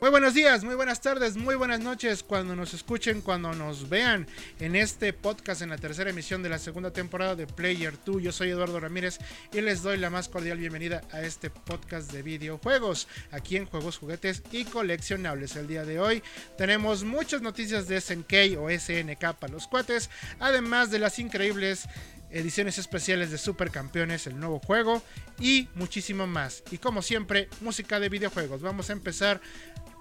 Muy buenos días, muy buenas tardes, muy buenas noches cuando nos escuchen, cuando nos vean en este podcast en la tercera emisión de la segunda temporada de Player 2. Yo soy Eduardo Ramírez y les doy la más cordial bienvenida a este podcast de videojuegos aquí en Juegos, Juguetes y Coleccionables. El día de hoy tenemos muchas noticias de SNK o SNK para los cuates, además de las increíbles ediciones especiales de Supercampeones, el nuevo juego y muchísimo más. Y como siempre, música de videojuegos. Vamos a empezar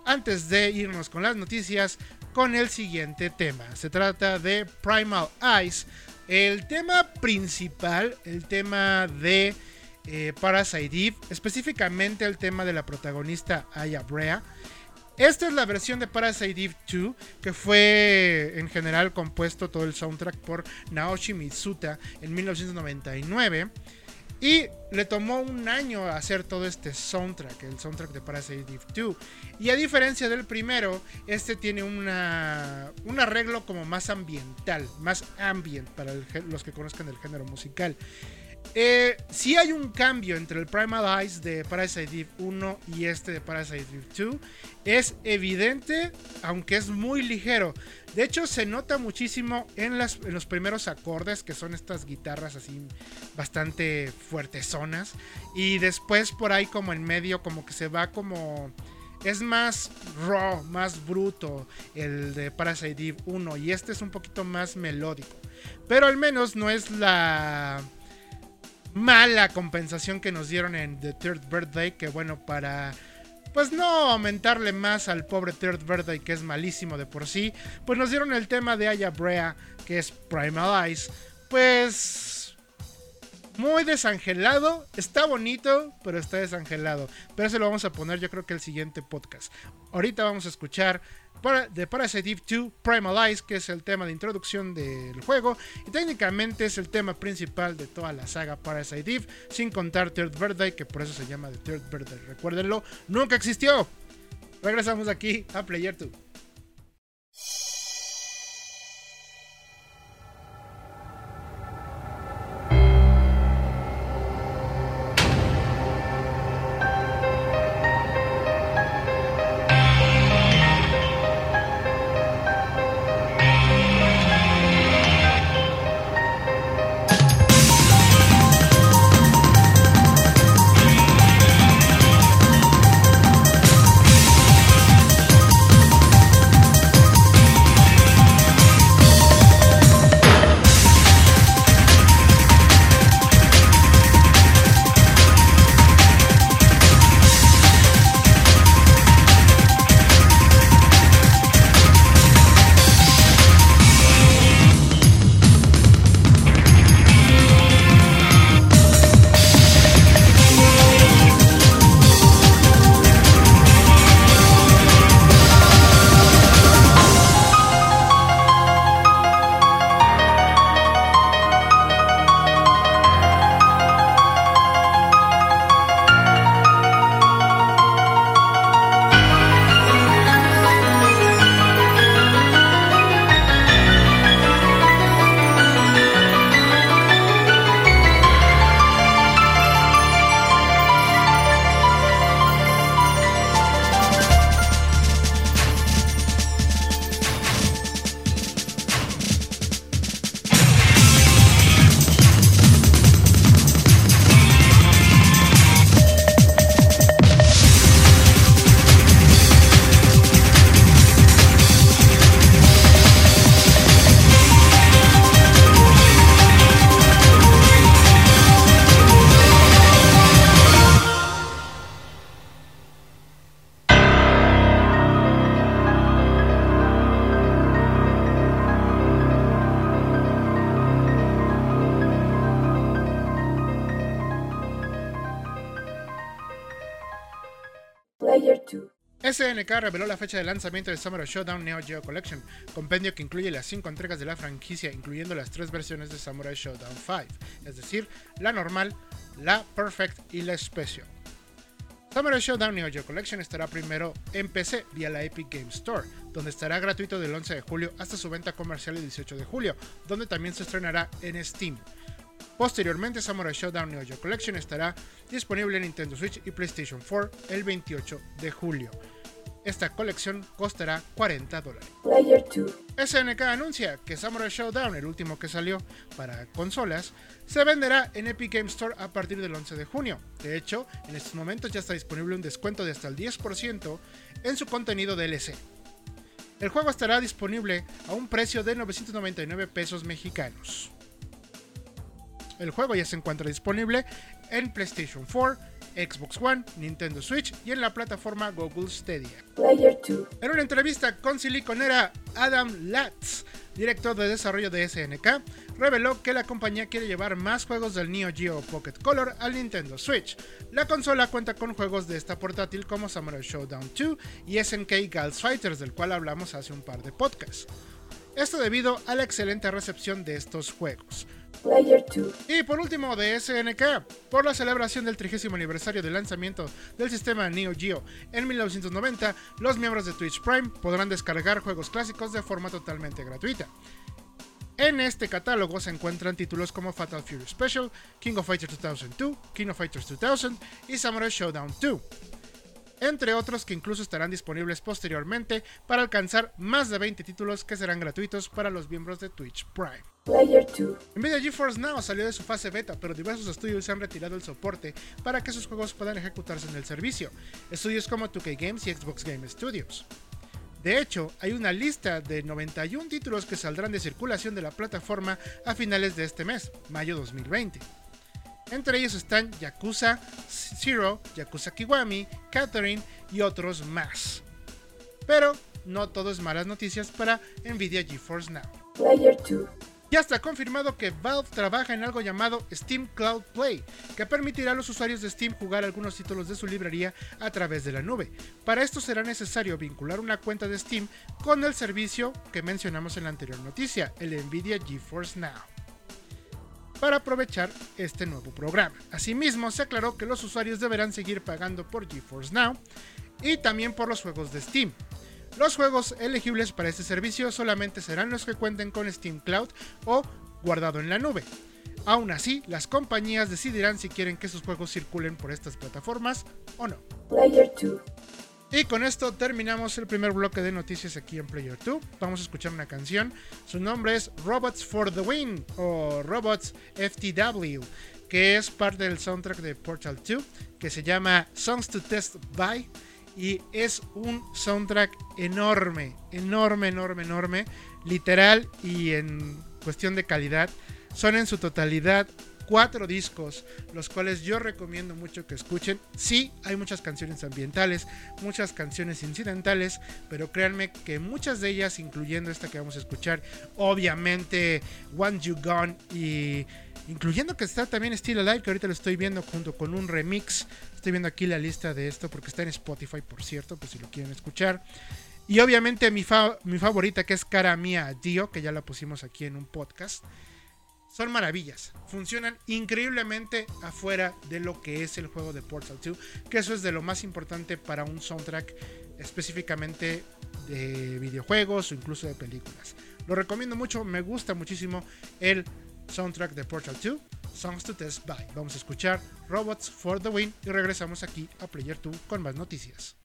antes de irnos con las noticias con el siguiente tema. Se trata de Primal Eyes. El tema principal, el tema de eh, Parasite específicamente el tema de la protagonista Aya Brea. Esta es la versión de Parasite Eve 2, que fue en general compuesto todo el soundtrack por Naoshi Mitsuta en 1999. Y le tomó un año hacer todo este soundtrack, el soundtrack de Parasite Eve 2. Y a diferencia del primero, este tiene un arreglo como más ambiental, más ambient para los que conozcan el género musical. Eh, si hay un cambio entre el Primal Eyes de Parasite Eve 1 y este de Parasite Eve 2. Es evidente, aunque es muy ligero. De hecho, se nota muchísimo en los primeros acordes, que son estas guitarras así bastante fuertezonas. Y después por ahí como en medio, como que se va como... Es más raw, más bruto el de Parasite Eve 1 y este es un poquito más melódico. Pero al menos no es la mala compensación que nos dieron en The Third Birthday, que bueno, para pues no aumentarle más al pobre Third Birthday que es malísimo de por sí, pues nos dieron el tema de Aya Brea, que es Primal Eyes, pues muy desangelado, está bonito, pero está desangelado, pero eso lo vamos a poner yo creo que el siguiente podcast. Ahorita vamos a escuchar de Parasite Eve 2 Primal que es el tema de introducción del juego y técnicamente es el tema principal de toda la saga Parasite Eve, sin contar Third Birthday, que por eso se llama The Third Birthday. Recuérdenlo, nunca existió. Regresamos aquí a Player 2. SNK reveló la fecha de lanzamiento de Samurai Showdown Neo Geo Collection, compendio que incluye las 5 entregas de la franquicia, incluyendo las 3 versiones de Samurai Showdown 5, es decir, la normal, la Perfect y la Special. Samurai Showdown Neo Geo Collection estará primero en PC vía la Epic Game Store, donde estará gratuito del 11 de julio hasta su venta comercial el 18 de julio, donde también se estrenará en Steam. Posteriormente, Samurai Showdown Neo Geo Collection estará disponible en Nintendo Switch y PlayStation 4 el 28 de julio. Esta colección costará 40 dólares. SNK anuncia que Samurai Showdown, el último que salió para consolas, se venderá en Epic Game Store a partir del 11 de junio. De hecho, en estos momentos ya está disponible un descuento de hasta el 10% en su contenido DLC. El juego estará disponible a un precio de 999 pesos mexicanos. El juego ya se encuentra disponible en PlayStation 4, Xbox One, Nintendo Switch y en la plataforma Google Stadia. En una entrevista con Siliconera, Adam Latz, director de desarrollo de SNK, reveló que la compañía quiere llevar más juegos del Neo Geo Pocket Color al Nintendo Switch. La consola cuenta con juegos de esta portátil como Samurai Showdown 2 y SNK Gals Fighters, del cual hablamos hace un par de podcasts. Esto debido a la excelente recepción de estos juegos. Y por último de SNK, por la celebración del 30 aniversario del lanzamiento del sistema Neo Geo en 1990, los miembros de Twitch Prime podrán descargar juegos clásicos de forma totalmente gratuita. En este catálogo se encuentran títulos como Fatal Fury Special, King of Fighters 2002, King of Fighters 2000 y Samurai Showdown 2 entre otros que incluso estarán disponibles posteriormente para alcanzar más de 20 títulos que serán gratuitos para los miembros de Twitch Prime. Nvidia GeForce Now salió de su fase beta, pero diversos estudios han retirado el soporte para que sus juegos puedan ejecutarse en el servicio. Estudios como 2K Games y Xbox Game Studios. De hecho, hay una lista de 91 títulos que saldrán de circulación de la plataforma a finales de este mes, mayo 2020. Entre ellos están Yakuza Zero, Yakuza Kiwami, Catherine y otros más. Pero no todo es malas noticias para Nvidia GeForce Now. Ya está confirmado que Valve trabaja en algo llamado Steam Cloud Play, que permitirá a los usuarios de Steam jugar algunos títulos de su librería a través de la nube. Para esto será necesario vincular una cuenta de Steam con el servicio que mencionamos en la anterior noticia, el Nvidia GeForce Now para aprovechar este nuevo programa. Asimismo, se aclaró que los usuarios deberán seguir pagando por GeForce Now y también por los juegos de Steam. Los juegos elegibles para este servicio solamente serán los que cuenten con Steam Cloud o guardado en la nube. Aún así, las compañías decidirán si quieren que sus juegos circulen por estas plataformas o no. Y con esto terminamos el primer bloque de noticias aquí en Player 2. Vamos a escuchar una canción. Su nombre es Robots for the Win o Robots FTW, que es parte del soundtrack de Portal 2, que se llama Songs to Test By. Y es un soundtrack enorme, enorme, enorme, enorme, literal y en cuestión de calidad. Son en su totalidad cuatro discos, los cuales yo recomiendo mucho que escuchen. Sí, hay muchas canciones ambientales, muchas canciones incidentales, pero créanme que muchas de ellas, incluyendo esta que vamos a escuchar, obviamente One You Gone y incluyendo que está también Still Alive, que ahorita lo estoy viendo junto con un remix. Estoy viendo aquí la lista de esto porque está en Spotify, por cierto, pues si lo quieren escuchar. Y obviamente mi, mi favorita que es Cara Mía Dio, que ya la pusimos aquí en un podcast son maravillas. Funcionan increíblemente afuera de lo que es el juego de Portal 2, que eso es de lo más importante para un soundtrack específicamente de videojuegos o incluso de películas. Lo recomiendo mucho, me gusta muchísimo el soundtrack de Portal 2, Songs to Test By. Vamos a escuchar Robots for the Win y regresamos aquí a Player 2 con más noticias.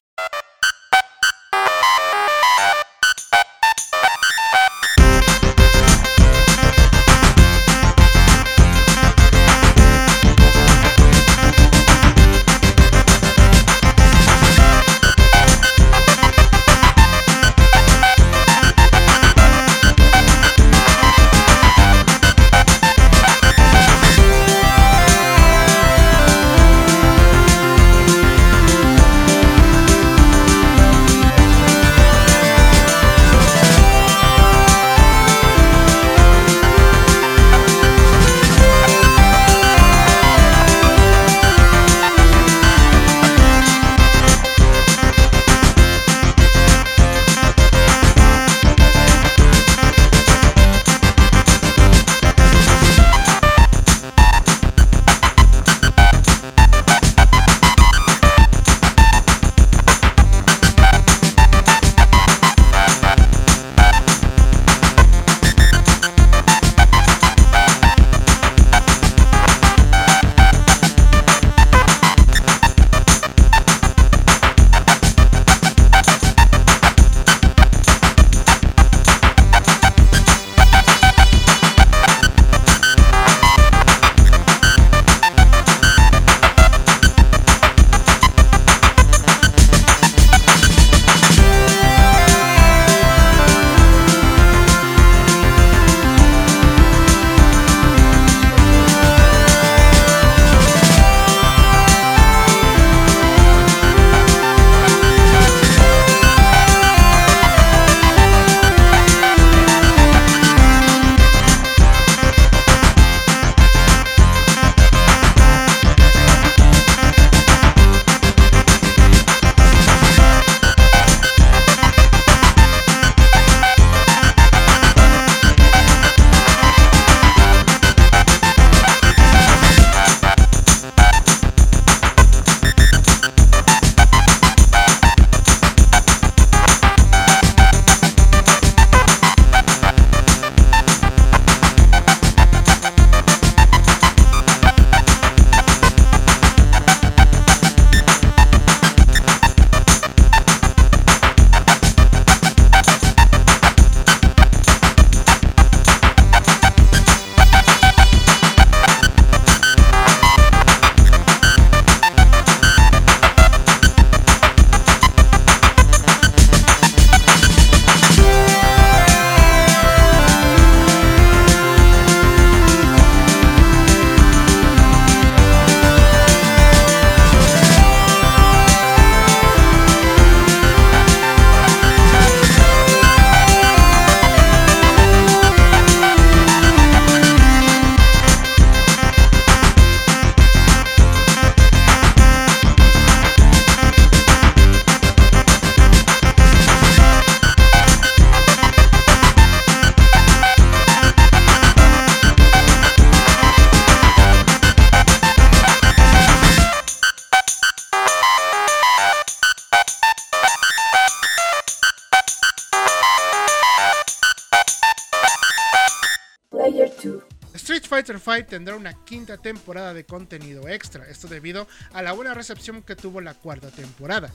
Fighter V tendrá una quinta temporada de contenido extra, esto debido a la buena recepción que tuvo la cuarta temporada.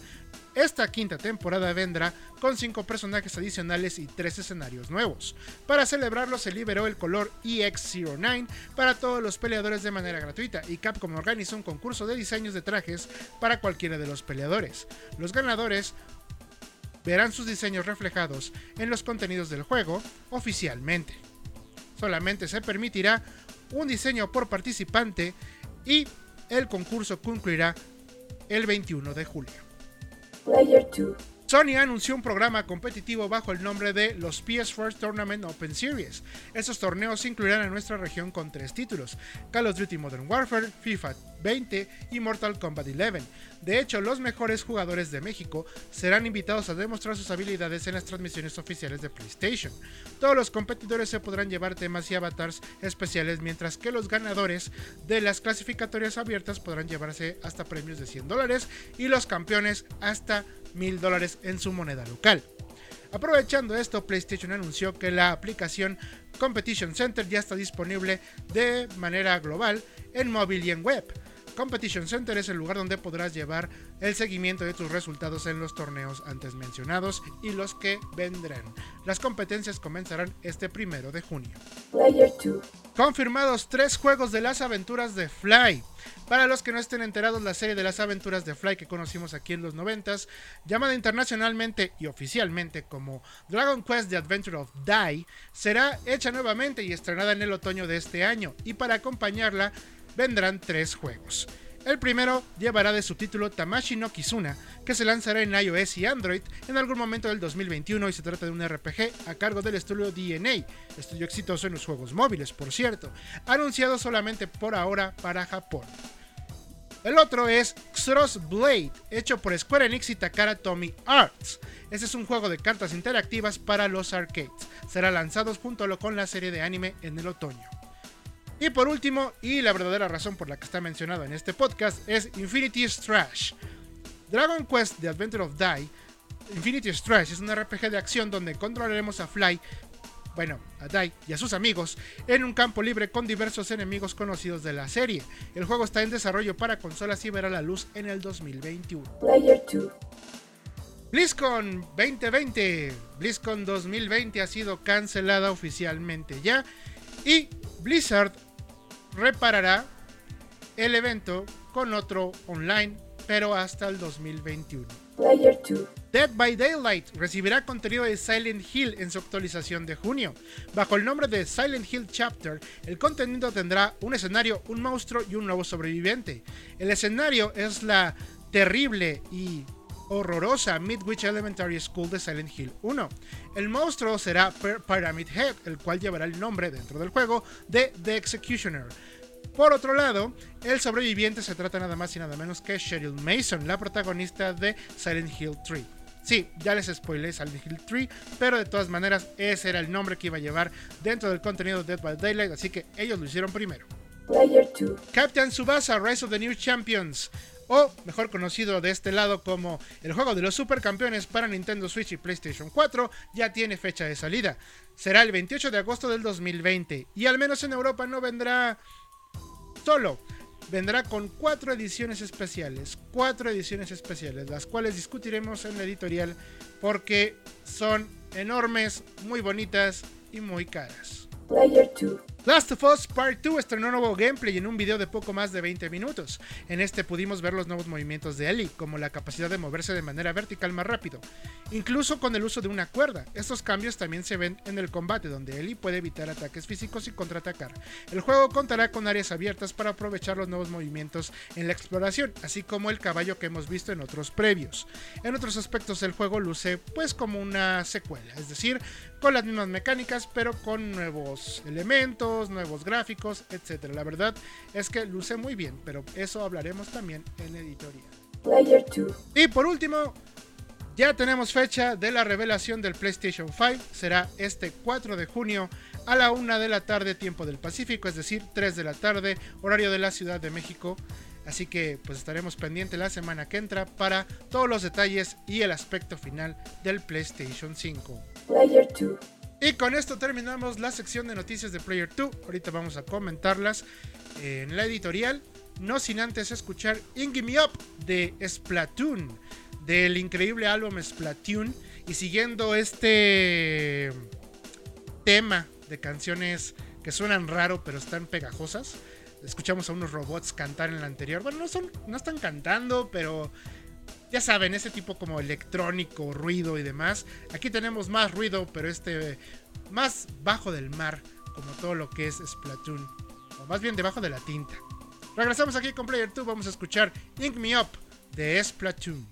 Esta quinta temporada vendrá con 5 personajes adicionales y 3 escenarios nuevos. Para celebrarlo se liberó el color EX09 para todos los peleadores de manera gratuita y Capcom organizó un concurso de diseños de trajes para cualquiera de los peleadores. Los ganadores verán sus diseños reflejados en los contenidos del juego oficialmente. Solamente se permitirá un diseño por participante y el concurso concluirá el 21 de julio. Player 2. Sony anunció un programa competitivo bajo el nombre de los PS4 Tournament Open Series. Estos torneos incluirán a nuestra región con tres títulos: Call of Duty Modern Warfare, FIFA 20 y Mortal Kombat 11. De hecho, los mejores jugadores de México serán invitados a demostrar sus habilidades en las transmisiones oficiales de PlayStation. Todos los competidores se podrán llevar temas y avatars especiales, mientras que los ganadores de las clasificatorias abiertas podrán llevarse hasta premios de 100 dólares y los campeones hasta mil dólares en su moneda local. Aprovechando esto, PlayStation anunció que la aplicación Competition Center ya está disponible de manera global en móvil y en web. Competition Center es el lugar donde podrás llevar el seguimiento de tus resultados en los torneos antes mencionados y los que vendrán. Las competencias comenzarán este primero de junio. Player 2. Confirmados tres juegos de las aventuras de Fly. Para los que no estén enterados, la serie de las aventuras de Fly que conocimos aquí en los 90 llamada internacionalmente y oficialmente como Dragon Quest The Adventure of Dai, será hecha nuevamente y estrenada en el otoño de este año. Y para acompañarla vendrán tres juegos. El primero llevará de subtítulo Tamashi no Kizuna, que se lanzará en iOS y Android en algún momento del 2021 y se trata de un RPG a cargo del estudio DNA, estudio exitoso en los juegos móviles, por cierto, anunciado solamente por ahora para Japón. El otro es Xros Blade, hecho por Square Enix y Takara Tomy Arts. Este es un juego de cartas interactivas para los arcades. Será lanzado junto con la serie de anime en el otoño. Y por último, y la verdadera razón por la que está mencionado en este podcast, es Infinity Strash. Dragon Quest The Adventure of Die, Infinity Strash es un RPG de acción donde controlaremos a Fly, bueno, a Dai y a sus amigos, en un campo libre con diversos enemigos conocidos de la serie. El juego está en desarrollo para consolas y verá la luz en el 2021. Player 2. BlizzCon 2020, BlizzCon 2020 ha sido cancelada oficialmente ya y Blizzard reparará el evento con otro online, pero hasta el 2021. Player 2. Dead by Daylight recibirá contenido de Silent Hill en su actualización de junio. Bajo el nombre de Silent Hill Chapter, el contenido tendrá un escenario, un monstruo y un nuevo sobreviviente. El escenario es la terrible y horrorosa Midwich Elementary School de Silent Hill 1. El monstruo será Pyramid Head, el cual llevará el nombre dentro del juego de The Executioner. Por otro lado, el sobreviviente se trata nada más y nada menos que Cheryl Mason, la protagonista de Silent Hill 3. Sí, ya les spoilé Silent Hill 3, pero de todas maneras ese era el nombre que iba a llevar dentro del contenido de Dead by Daylight, así que ellos lo hicieron primero. Player 2. Captain Subasa Rise of the New Champions, o mejor conocido de este lado como el juego de los supercampeones para Nintendo Switch y PlayStation 4, ya tiene fecha de salida. Será el 28 de agosto del 2020 y al menos en Europa no vendrá solo. Vendrá con cuatro ediciones especiales, cuatro ediciones especiales, las cuales discutiremos en la editorial porque son enormes, muy bonitas y muy caras. Player 2. Last of Us Part 2 estrenó nuevo gameplay en un video de poco más de 20 minutos. En este pudimos ver los nuevos movimientos de Ellie, como la capacidad de moverse de manera vertical más rápido, incluso con el uso de una cuerda. Estos cambios también se ven en el combate, donde Ellie puede evitar ataques físicos y contraatacar. El juego contará con áreas abiertas para aprovechar los nuevos movimientos en la exploración, así como el caballo que hemos visto en otros previos. En otros aspectos el juego luce pues como una secuela, es decir, con las mismas mecánicas, pero con nuevos elementos, nuevos gráficos, etc. La verdad es que luce muy bien, pero eso hablaremos también en editorial. Player 2. Y por último, ya tenemos fecha de la revelación del PlayStation 5. Será este 4 de junio a la 1 de la tarde, tiempo del Pacífico, es decir, 3 de la tarde, horario de la Ciudad de México. Así que pues estaremos pendientes la semana que entra para todos los detalles y el aspecto final del PlayStation 5. Player 2. Y con esto terminamos la sección de noticias de Player 2. Ahorita vamos a comentarlas en la editorial. No sin antes escuchar Ingy Me Up de Splatoon. Del increíble álbum Splatoon. Y siguiendo este tema de canciones que suenan raro pero están pegajosas. Escuchamos a unos robots cantar en la anterior. Bueno, no, son, no están cantando, pero ya saben, ese tipo como electrónico, ruido y demás. Aquí tenemos más ruido, pero este más bajo del mar, como todo lo que es Splatoon. O más bien debajo de la tinta. Regresamos aquí con Player 2, vamos a escuchar Ink Me Up de Splatoon.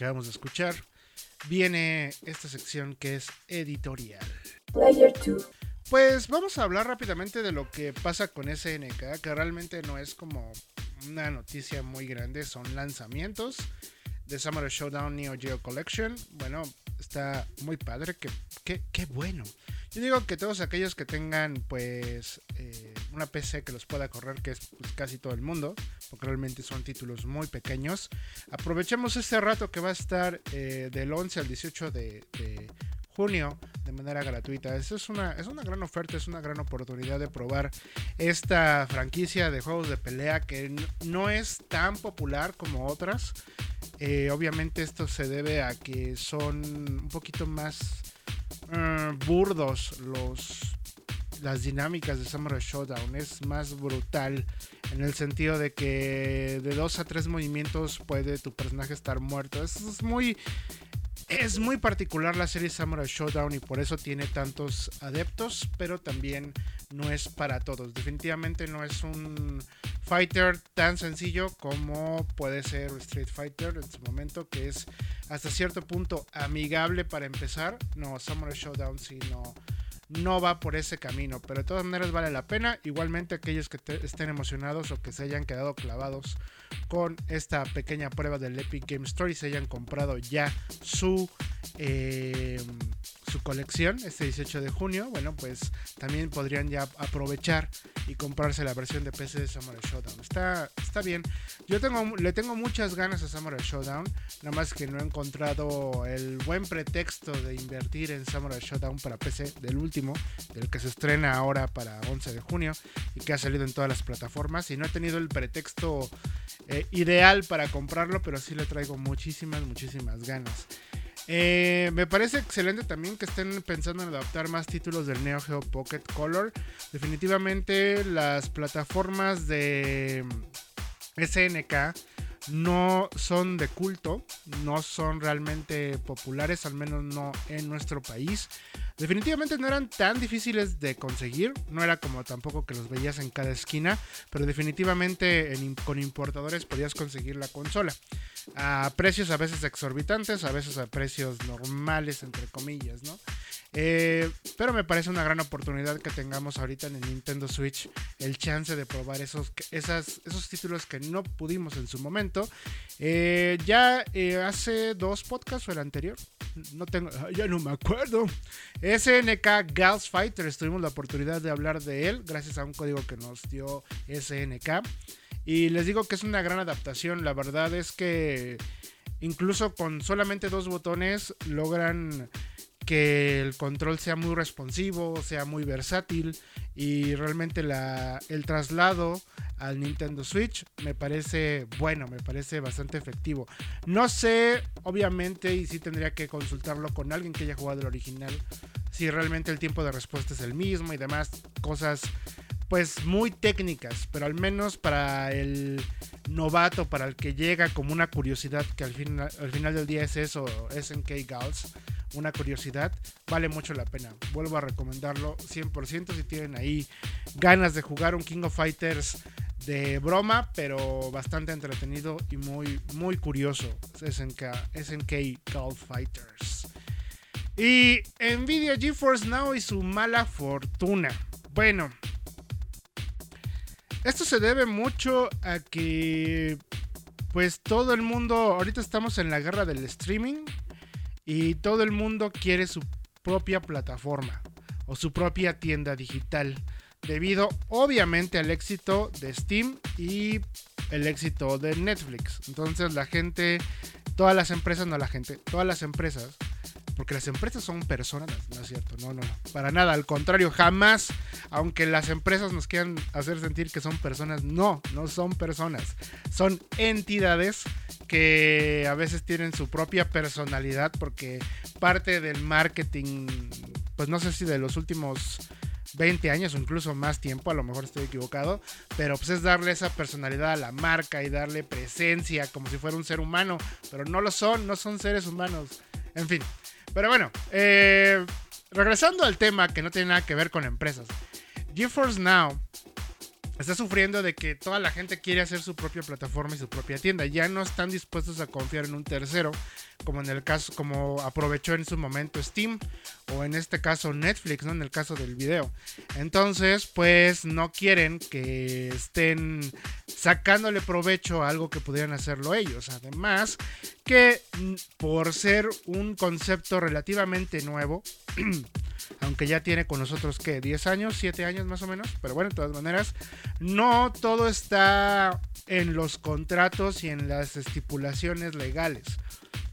Que vamos a escuchar, viene esta sección que es editorial. Player 2. Pues vamos a hablar rápidamente de lo que pasa con SNK, que realmente no es como una noticia muy grande, son lanzamientos de Summer Showdown Neo Geo Collection. Bueno, está muy padre, que, que, qué bueno. Yo digo que todos aquellos que tengan pues eh, una PC que los pueda correr, que es pues, casi todo el mundo, porque realmente son títulos muy pequeños, aprovechemos este rato que va a estar eh, del 11 al 18 de, junio de manera gratuita. Es una, es una gran oferta, es una gran oportunidad de probar esta franquicia de juegos de pelea que no es tan popular como otras. Eh, obviamente esto se debe a que son un poquito más uh, burdos los las dinámicas de Samurai Showdown es más brutal en el sentido de que de dos a tres movimientos puede tu personaje estar muerto. Es muy es muy particular la serie Samurai Showdown y por eso tiene tantos adeptos, pero también no es para todos. Definitivamente no es un fighter tan sencillo como puede ser Street Fighter en su momento, que es hasta cierto punto amigable para empezar. No, Samurai Showdown sí no, no va por ese camino, pero de todas maneras vale la pena. Igualmente aquellos que estén emocionados o que se hayan quedado clavados con esta pequeña prueba del Epic Game Store se hayan comprado ya su eh, su colección este 18 de junio, bueno, pues también podrían ya aprovechar y comprarse la versión de PC de Samurai Showdown. Está, está bien. Yo tengo, le tengo muchas ganas a Samurai Showdown, nada más que no he encontrado el buen pretexto de invertir en Samurai Showdown para PC del último, del que se estrena ahora para 11 de junio y que ha salido en todas las plataformas. Y no he tenido el pretexto eh, ideal para comprarlo, pero sí le traigo muchísimas, muchísimas ganas. Eh, me parece excelente también que estén pensando en adaptar más títulos del Neo Geo Pocket Color. Definitivamente las plataformas de SNK no son de culto, no son realmente populares, al menos no en nuestro país. Definitivamente no eran tan difíciles de conseguir, no era como tampoco que los veías en cada esquina, pero definitivamente con importadores podías conseguir la consola. A precios a veces exorbitantes, a veces a precios normales, entre comillas, ¿no? Eh, pero me parece una gran oportunidad que tengamos ahorita en el Nintendo Switch el chance de probar esos, esos títulos que no pudimos en su momento. Eh, ya eh, hace dos podcasts o el anterior, no tengo, ya no me acuerdo. SNK Gals Fighters, tuvimos la oportunidad de hablar de él gracias a un código que nos dio SNK. Y les digo que es una gran adaptación. La verdad es que incluso con solamente dos botones logran que el control sea muy responsivo, sea muy versátil y realmente el traslado al Nintendo Switch me parece bueno, me parece bastante efectivo. No sé, obviamente, y sí tendría que consultarlo con alguien que haya jugado el original, si realmente el tiempo de respuesta es el mismo y demás cosas pues muy técnicas, pero al menos para el novato, para el que llega como una curiosidad, que al, fin, al final del día es eso, SNK Gals, una curiosidad, vale mucho la pena. Vuelvo a recomendarlo 100% si tienen ahí ganas de jugar un King of Fighters de broma, pero bastante entretenido y muy, muy curioso. SNK, SNK Golf Fighters. Y Nvidia GeForce Now y su mala fortuna. Bueno, esto se debe mucho a que, pues todo el mundo, ahorita estamos en la guerra del streaming y todo el mundo quiere su propia plataforma o su propia tienda digital debido obviamente al éxito de Steam y el éxito de Netflix. Entonces la gente, todas las empresas, no la gente, todas las empresas, porque las empresas son personas, no es cierto, no, no, no, para nada, al contrario, jamás, aunque las empresas nos quieran hacer sentir que son personas, no, no son personas, son entidades que a veces tienen su propia personalidad porque parte del marketing, pues no sé si de los últimos 20 años o incluso más tiempo, a lo mejor estoy equivocado, pero pues es darle esa personalidad a la marca y darle presencia como si fuera un ser humano, pero no lo son, no son seres humanos, en fin. Pero bueno, eh, regresando al tema que no tiene nada que ver con empresas, GeForce Now está sufriendo de que toda la gente quiere hacer su propia plataforma y su propia tienda. Ya no están dispuestos a confiar en un tercero, como en el caso, como aprovechó en su momento Steam, o en este caso Netflix, ¿no? En el caso del video. Entonces, pues no quieren que estén sacándole provecho a algo que pudieran hacerlo ellos. Además, que mm, por ser un concepto relativamente nuevo, aunque ya tiene con nosotros que 10 años, 7 años más o menos, pero bueno, de todas maneras, no todo está en los contratos y en las estipulaciones legales.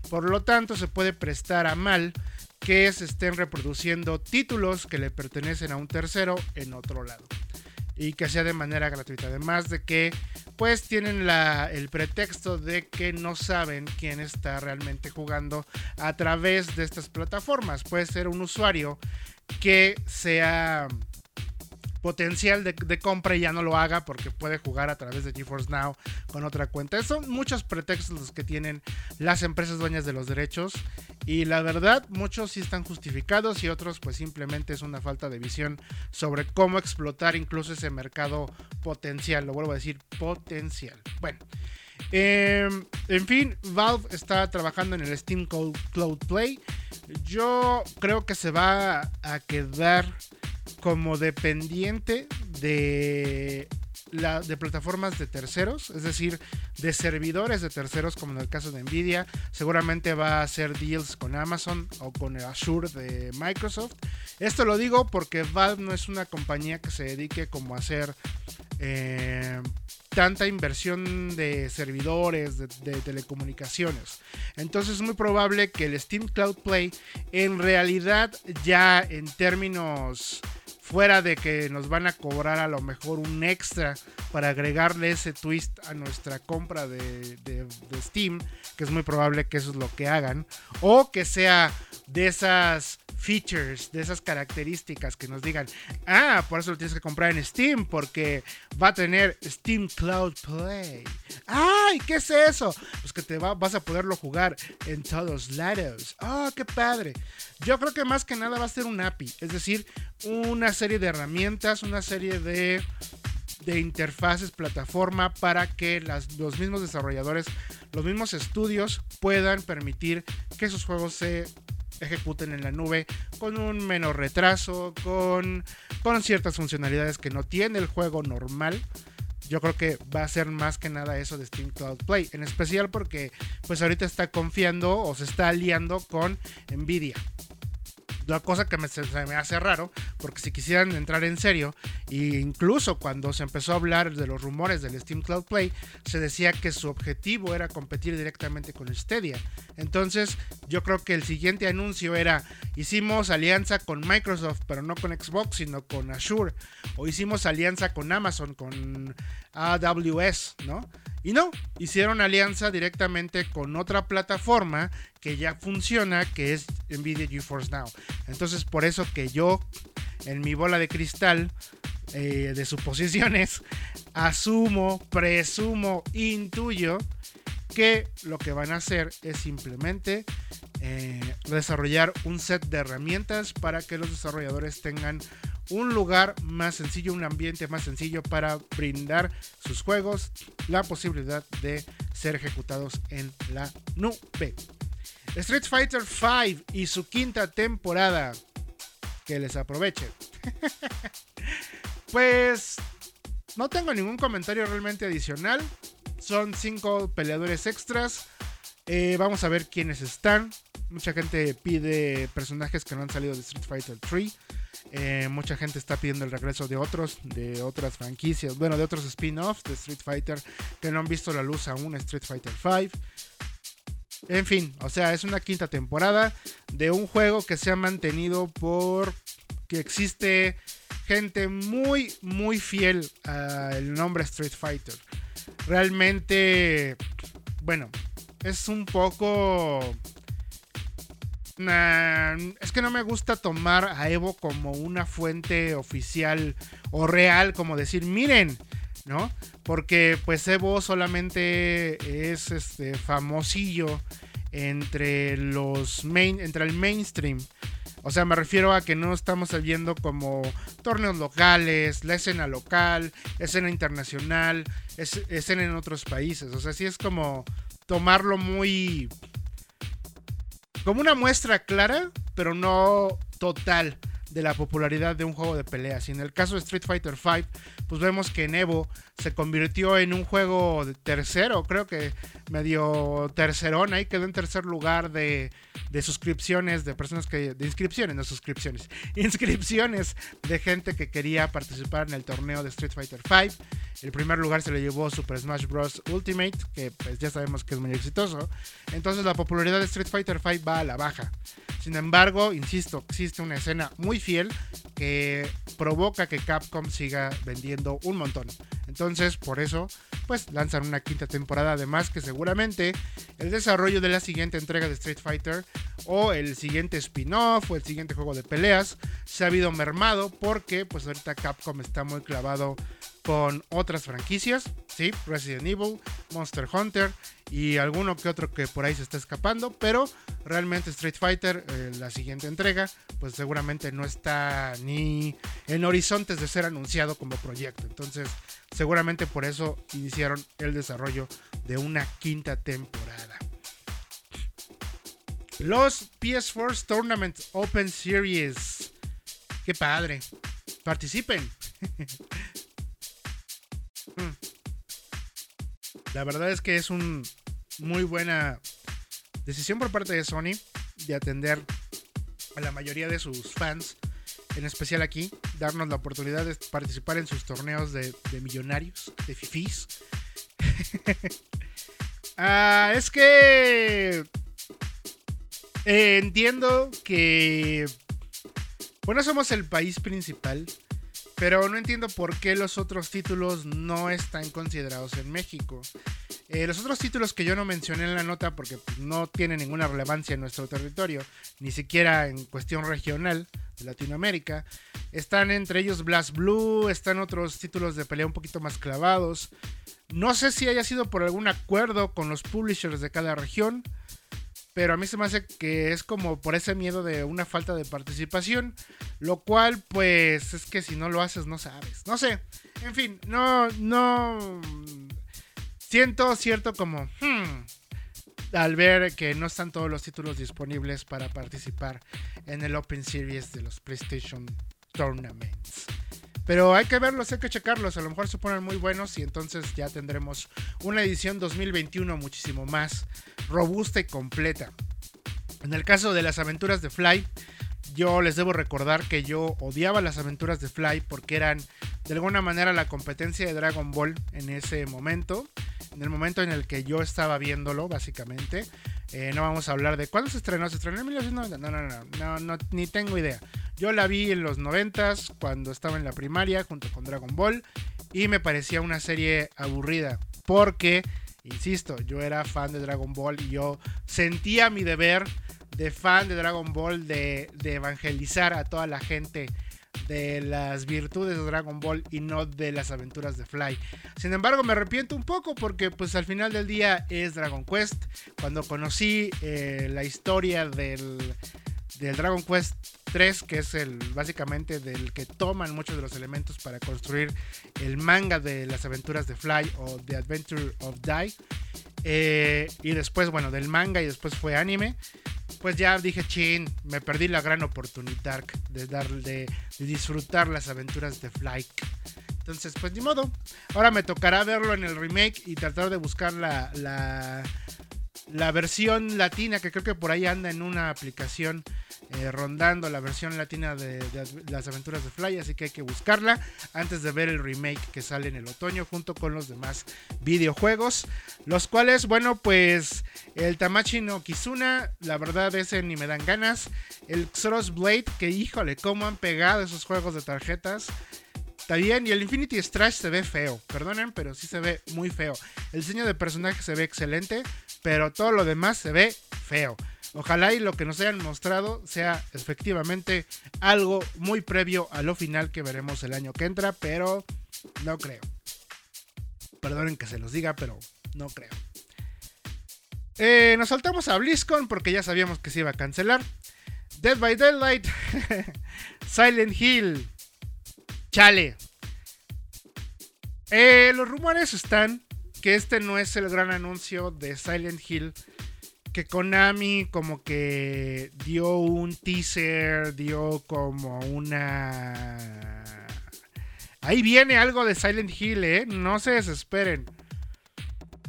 Por lo tanto, se puede prestar a mal que se estén reproduciendo títulos que le pertenecen a un tercero en otro lado y que sea de manera gratuita. Además de que pues tienen el pretexto de que no saben quién está realmente jugando a través de estas plataformas. Puede ser un usuario que sea potencial de, compra y ya no lo haga porque puede jugar a través de GeForce Now con otra cuenta. Son muchos pretextos los que tienen las empresas dueñas de los derechos y la verdad muchos sí están justificados y otros pues simplemente es una falta de visión sobre cómo explotar incluso ese mercado potencial. Lo vuelvo a decir, potencial. Bueno. Em, en fin, Valve está trabajando en el Steam Cloud Play. Yo creo que se va a quedar como dependiente de de plataformas de terceros, es decir, de servidores de terceros, como en el caso de Nvidia. Seguramente va a hacer deals con Amazon o con Azure de Microsoft. Esto lo digo porque Valve no es una compañía que se dedique como a hacer eh, tanta inversión de servidores, de, de, telecomunicaciones. Entonces es muy probable que el Steam Cloud Play en realidad ya en términos fuera de que nos van a cobrar a lo mejor un extra para agregarle ese twist a nuestra compra de, de, Steam, que es muy probable que eso es lo que hagan, o que sea de esas features, de esas características que nos digan, ah, por eso lo tienes que comprar en Steam, porque va a tener Steam Cloud Play. ¡Ay! ¿Qué es eso? Pues que te va, vas a poderlo jugar en todos lados. ¡Oh, qué padre! Yo creo que más que nada va a ser un API, es decir, una serie de herramientas, una serie de, de interfaces, plataforma para que los mismos desarrolladores, los mismos estudios puedan permitir que sus juegos se ejecuten en la nube con un menor retraso, con, con ciertas funcionalidades que no tiene el juego normal. Yo creo que va a ser más que nada eso de Steam Cloud Play, en especial porque pues ahorita está confiando o se está aliando con Nvidia. La cosa que me, se me hace raro, porque si quisieran entrar en serio, e incluso cuando se empezó a hablar de los rumores del Steam Cloud Play, se decía que su objetivo era competir directamente con Stadia. Entonces, yo creo que el siguiente anuncio era: hicimos alianza con Microsoft, pero no con Xbox, sino con Azure. O hicimos alianza con Amazon, con AWS, ¿no? Y no, hicieron alianza directamente con otra plataforma que ya funciona, que es Nvidia GeForce Now. Entonces, por eso que yo, en mi bola de cristal eh, de suposiciones, asumo, presumo, intuyo que lo que van a hacer es simplemente eh, desarrollar un set de herramientas para que los desarrolladores tengan un lugar más sencillo, un ambiente más sencillo para brindar sus juegos la posibilidad de ser ejecutados en la nube. Street Fighter V y su quinta temporada. Que les aprovechen. pues no tengo ningún comentario realmente adicional. Son cinco peleadores extras. Eh, vamos a ver quiénes están. Mucha gente pide personajes que no han salido de Street Fighter 3. Eh, mucha gente está pidiendo el regreso de otros, de otras franquicias, bueno, de otros spin-offs de Street Fighter que no han visto la luz aún, Street Fighter 5. En fin, o sea, es una quinta temporada de un juego que se ha mantenido por que existe gente muy, muy fiel al nombre Street Fighter. Realmente, bueno, es un poco es que no me gusta tomar a Evo como una fuente oficial o real, como decir, miren, ¿no? Porque pues Evo solamente es este famosillo entre los main, entre el mainstream. O sea, me refiero a que no estamos viendo como torneos locales, la escena local, escena internacional, escena en otros países. O sea, sí es como tomarlo muy como una muestra clara, pero no total de la popularidad de un juego de peleas. Y en el caso de Street Fighter V, pues vemos que en Evo se convirtió en un juego de tercero, creo que medio tercerón, ahí quedó en tercer lugar de, de suscripciones, de personas que, de inscripciones, no suscripciones, inscripciones de gente que quería participar en el torneo de Street Fighter V. El primer lugar se lo llevó Super Smash Bros. Ultimate, que pues ya sabemos que es muy exitoso. Entonces la popularidad de Street Fighter V va a la baja. Sin embargo, insisto, existe una escena muy fiel que provoca que Capcom siga vendiendo un montón. Entonces, por eso, pues lanzan una quinta temporada. Además, que seguramente el desarrollo de la siguiente entrega de Street Fighter o el siguiente spin-off o el siguiente juego de peleas se ha habido mermado porque, pues ahorita Capcom está muy clavado con otras franquicias, ¿sí? Resident Evil, Monster Hunter y alguno que otro que por ahí se está escapando, pero realmente Street Fighter, eh, la siguiente entrega, pues seguramente no está ni en horizontes de ser anunciado como proyecto. Entonces, seguramente por eso iniciaron el desarrollo de una quinta temporada. Los PS4 Tournament Open Series. Qué padre. Participen. La verdad es que es una muy buena decisión por parte de Sony de atender a la mayoría de sus fans, en especial aquí, darnos la oportunidad de participar en sus torneos de, millonarios, de fifís. Ah, es que entiendo que, bueno, somos el país principal, pero no entiendo por qué los otros títulos no están considerados en México. Eh, los otros títulos que yo no mencioné en la nota porque no tienen ninguna relevancia en nuestro territorio, ni siquiera en cuestión regional Latinoamérica, están entre ellos Blast Blue, están otros títulos de pelea un poquito más clavados. No sé si haya sido por algún acuerdo con los publishers de cada región, pero a mí se me hace que es como por ese miedo de una falta de participación, lo cual pues es que si no lo haces no sabes. No sé, en fin, no, no... Siento cierto como... Hmm, al ver que no están todos los títulos disponibles para participar en el Open Series de los PlayStation Tournaments. Pero hay que verlos, hay que checarlos. A lo mejor se ponen muy buenos y entonces ya tendremos una edición 2021 muchísimo más robusta y completa. En el caso de las aventuras de Fly, yo les debo recordar que yo odiaba las aventuras de Fly porque eran de alguna manera la competencia de Dragon Ball en ese momento. En el momento en el que yo estaba viéndolo, básicamente. Eh, no vamos a hablar de cuándo se estrenó. ¿Se estrenó en 1990? No, no, no, no, no, ni tengo idea. Yo la vi en los 90 cuando estaba en la primaria junto con Dragon Ball y me parecía una serie aburrida porque, insisto, yo era fan de Dragon Ball y yo sentía mi deber de fan de Dragon Ball de, de evangelizar a toda la gente de las virtudes de Dragon Ball y no de las aventuras de Fly. Sin embargo, me arrepiento un poco porque pues al final del día es Dragon Quest. Cuando conocí eh, la historia del, del Dragon Quest 3, que es el básicamente del que toman muchos de los elementos para construir el manga de las aventuras de Fly o The Adventure of Die. Eh, y después, bueno, del manga y después fue anime. Pues ya dije, chin, me perdí la gran oportunidad de, dar, de, disfrutar las aventuras de Fly. Entonces, pues ni modo. Ahora me tocará verlo en el remake y tratar de buscar la, la versión latina, que creo que por ahí anda en una aplicación eh, rondando la versión latina de, las aventuras de Fly, así que hay que buscarla antes de ver el remake que sale en el otoño junto con los demás videojuegos, los cuales, bueno, pues el Tamachi no Kizuna, la verdad ese ni me dan ganas, el Xoros Blade, que híjole, cómo han pegado esos juegos de tarjetas. Está bien, y el Infinity Strash se ve feo, perdonen, pero sí se ve muy feo. El diseño de personaje se ve excelente, pero todo lo demás se ve feo. Ojalá y lo que nos hayan mostrado sea efectivamente algo muy previo a lo final que veremos el año que entra, pero no creo. Perdonen que se los diga, pero no creo. Eh, nos saltamos a BlizzCon porque ya sabíamos que se iba a cancelar. Dead by Daylight, Silent Hill, Chale. Eh, los rumores están que este no es el gran anuncio de Silent Hill. Que Konami como que dio un teaser, dio como una... Ahí viene algo de Silent Hill, ¿eh? No se desesperen.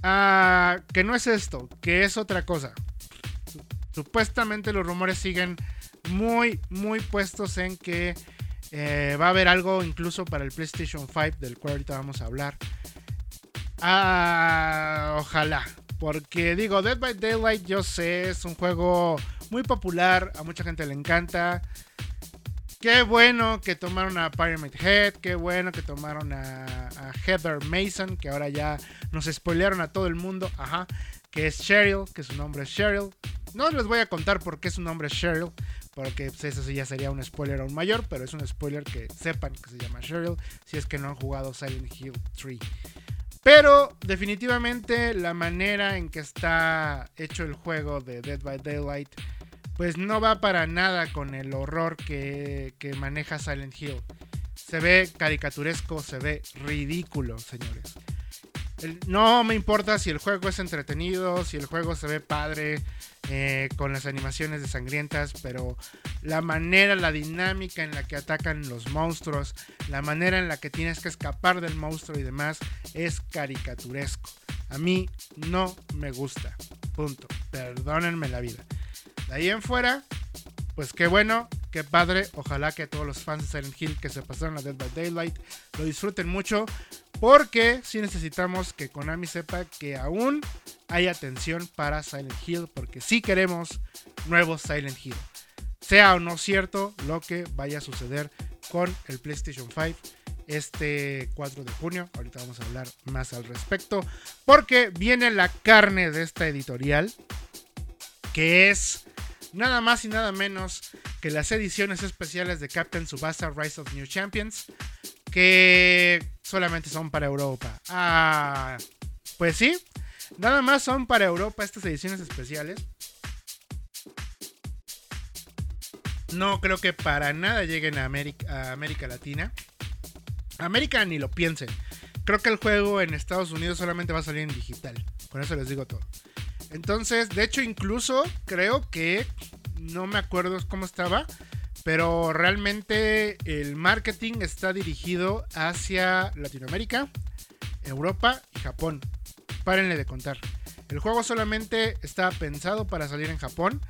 Ah, que no es esto, que es otra cosa. Supuestamente los rumores siguen muy, muy puestos en que eh, va a haber algo incluso para el PlayStation 5, del cual ahorita vamos a hablar. Ah, ojalá. Porque digo, Dead by Daylight, yo sé, es un juego muy popular, a mucha gente le encanta. Qué bueno que tomaron a Pyramid Head, qué bueno que tomaron a, Heather Mason, que ahora ya nos spoilearon a todo el mundo, ajá, que es Cheryl, que su nombre es Cheryl. No les voy a contar por qué su nombre es Cheryl, porque pues, eso sí ya sería un spoiler aún mayor, pero es un spoiler que sepan que se llama Cheryl, si es que no han jugado Silent Hill 3. Pero definitivamente la manera en que está hecho el juego de Dead by Daylight, pues no va para nada con el horror que, maneja Silent Hill. Se ve caricaturesco, se ve ridículo, señores. No me importa si el juego es entretenido, si el juego se ve padre, eh, con las animaciones de sangrientas, pero la manera, la dinámica en la que atacan los monstruos, la manera en la que tienes que escapar del monstruo y demás, es caricaturesco. A mí no me gusta. Punto. Perdónenme la vida. De ahí en fuera, pues qué bueno, qué padre. Ojalá que todos los fans de Silent Hill que se pasaron a Dead by Daylight lo disfruten mucho. Porque sí necesitamos que Konami sepa que aún hay atención para Silent Hill. Porque sí queremos nuevos Silent Hill. Sea o no cierto lo que vaya a suceder con el PlayStation 5 este 4 de junio. Ahorita vamos a hablar más al respecto. Porque viene la carne de esta editorial. Que es nada más y nada menos que las ediciones especiales de Captain Subasa Rise of New Champions, que solamente son para Europa. Ah, pues sí, nada más son para Europa estas ediciones especiales. No creo que para nada lleguen a América, América Latina. América ni lo piensen. Creo que el juego en Estados Unidos solamente va a salir en digital. Con eso les digo todo. Entonces, de hecho, incluso creo que no me acuerdo cómo estaba, pero realmente el marketing está dirigido hacia Latinoamérica, Europa y Japón. Párenle de contar. El juego solamente está pensado para salir en Japón.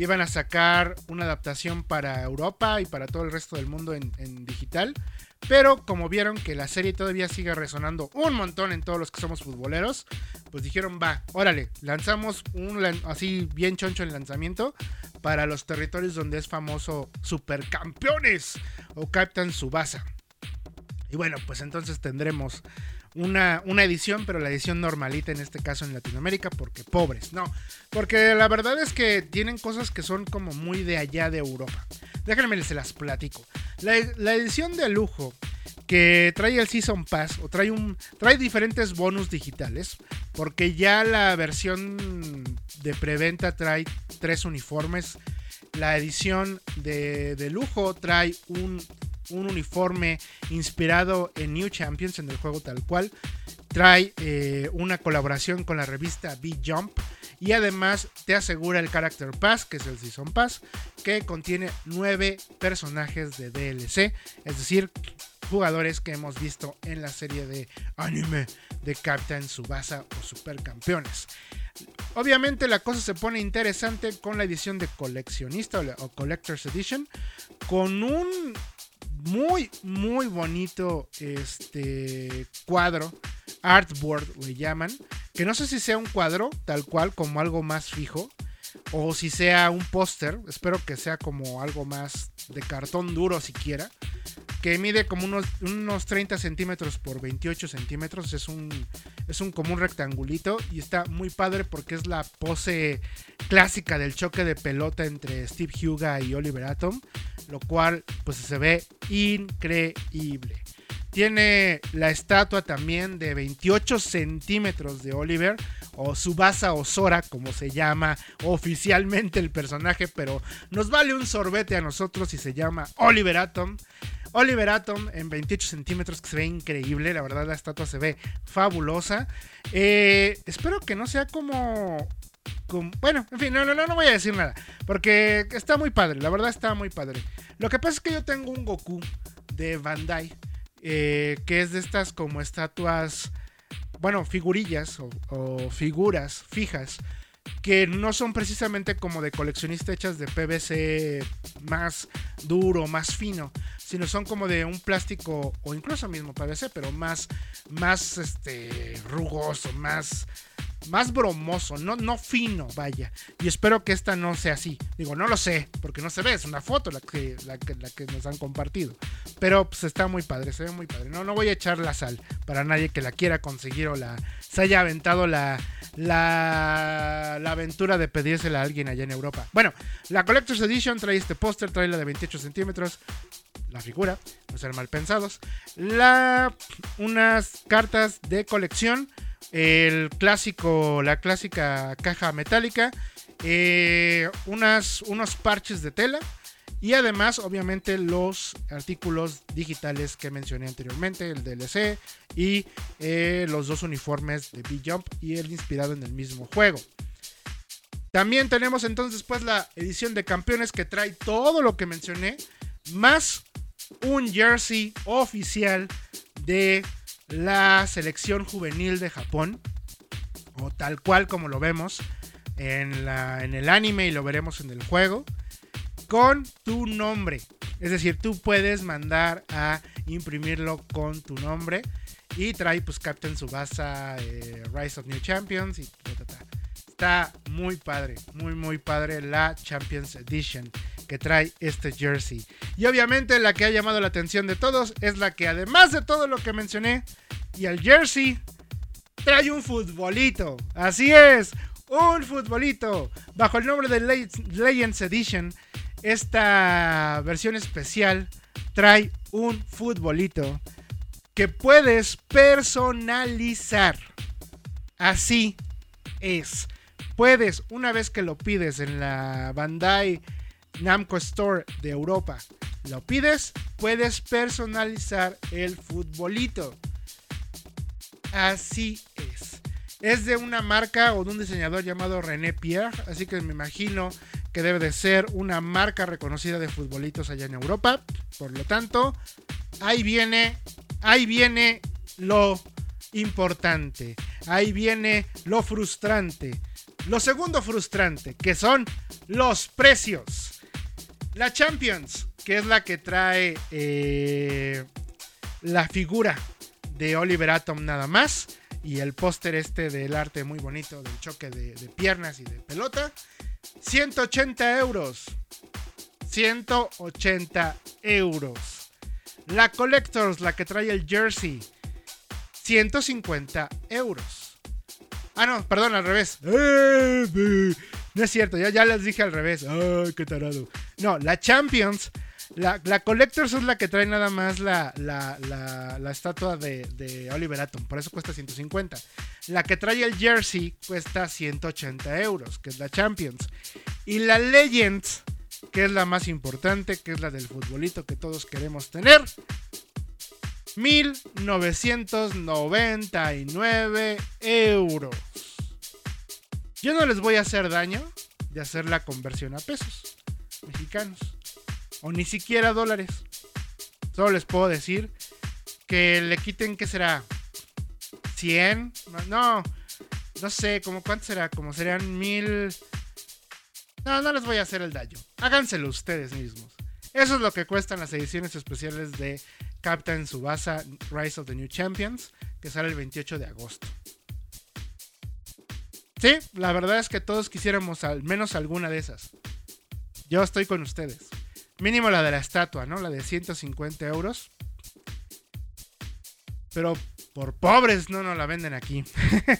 Iban a sacar una adaptación para Europa y para todo el resto del mundo en, digital. Pero como vieron que la serie todavía sigue resonando un montón en todos los que somos futboleros, pues dijeron, va, órale, lanzamos un así bien choncho el lanzamiento para los territorios donde es famoso Supercampeones o Captain Subasa. Y bueno, pues entonces tendremos una, una, edición, pero la edición normalita en este caso en Latinoamérica, porque pobres, no. Porque la verdad es que tienen cosas que son como muy de allá de Europa. Déjenme se las platico. La, la edición de lujo que trae el Season Pass o trae un trae diferentes bonus digitales porque ya la versión de preventa trae tres uniformes la edición de, de lujo trae un, un, uniforme inspirado en New Champions en el juego tal cual trae eh, una colaboración con la revista B-Jump y además te asegura el Character Pass, que es el Season Pass, que contiene nueve personajes de DLC, es decir, jugadores que hemos visto en la serie de anime de Captain Subasa o Supercampeones. Obviamente la cosa se pone interesante con la edición de coleccionista o Collector's Edition, con un muy, muy bonito este cuadro, artboard le llaman, que no sé si sea un cuadro tal cual como algo más fijo o si sea un póster, espero que sea como algo más de cartón duro siquiera, que mide como unos, unos 30 centímetros por 28 centímetros, es un, es un como un rectangulito y está muy padre porque es la pose clásica del choque de pelota entre Steve Huga y Oliver Atom, lo cual pues se ve increíble. Tiene la estatua también de 28 centímetros de Oliver, o Subasa Osora, como se llama oficialmente el personaje, pero nos vale un sorbete a nosotros y se llama Oliver Atom. Oliver Atom en 28 centímetros, que se ve increíble, la verdad la estatua se ve fabulosa. Eh, espero que no sea como bueno, en fin, no, no, no voy a decir nada. Porque está muy padre, la verdad está muy padre. Lo que pasa es que yo tengo un Goku de Bandai eh, que es de estas como estatuas, bueno, figurillas o, figuras fijas, que no son precisamente como de coleccionista hechas de PVC más duro, más fino, sino son como de un plástico o incluso mismo PVC, pero más, más este, rugoso, más más bromoso, no, no fino, vaya. Y espero que esta no sea así. Digo, no lo sé, porque no se ve, es una foto la que, la que, la que nos han compartido. Pero pues está muy padre, se ve muy padre. No, no voy a echar la sal para nadie que la quiera conseguir o la se haya aventado la, la, la aventura de pedírsela a alguien allá en Europa. Bueno, la Collector's Edition trae este póster, trae la de 28 centímetros la figura, no ser mal pensados. La, unas cartas de colección el clásico, la clásica caja metálica, eh, unas, unos parches de tela y además obviamente los artículos digitales que mencioné anteriormente, el DLC y eh, los dos uniformes de B-Jump y el inspirado en el mismo juego. También tenemos entonces pues la edición de campeones que trae todo lo que mencioné, más un jersey oficial de la selección juvenil de Japón. o tal cual como lo vemos en, la, en el anime y lo veremos en el juego, con tu nombre. Es decir, tú puedes mandar a imprimirlo con tu nombre y trae pues Captain Subasa, eh, Rise of New Champions. Está muy padre, muy muy padre la Champions Edition que trae este jersey. Y obviamente la que ha llamado la atención de todos es la que además de todo lo que mencioné y el jersey trae un futbolito. Así es, un futbolito. Bajo el nombre de Legends Edition, esta versión especial trae un futbolito que puedes personalizar. Así es. Puedes, una vez que lo pides en la Bandai Namco Store de Europa, lo pides, puedes personalizar el futbolito. Así es. Es de una marca o de un diseñador llamado René Pierre, así que me imagino que debe de ser una marca reconocida de futbolitos allá en Europa. Por lo tanto, ahí viene, ahí viene lo importante. Ahí viene lo frustrante. Lo segundo frustrante, que son los precios. La Champions, que es la que trae eh, la figura de Oliver Atom nada más. Y el póster este del arte muy bonito del choque de, de piernas y de pelota. 180 euros. 180 euros. La Collectors, la que trae el jersey. 150 euros. Ah, no, perdón, al revés. No es cierto, ya, ya les dije al revés. Ay, qué tarado. No, la Champions la, la Collectors es la que trae nada más la, la, la, estatua de, de, Oliver Atom, por eso cuesta 150. La que trae el jersey cuesta 180 euros, que es la Champions. Y la Legends, que es la más importante, que es la del futbolito que todos queremos tener, 1999 euros. Yo no les voy a hacer daño de hacer la conversión a pesos mexicanos o ni siquiera dólares. Solo les puedo decir que le quiten, ¿qué será? ¿100? No, no sé, como cuánto será, como serían mil... No, no les voy a hacer el daño. Háganselo ustedes mismos. Eso es lo que cuestan las ediciones especiales de Captain Subasa Rise of the New Champions, que sale el 28 de agosto. Sí, la verdad es que todos quisiéramos al menos alguna de esas. Yo estoy con ustedes. Mínimo la de la estatua, ¿no? La de 150 euros. Pero por pobres no nos la venden aquí.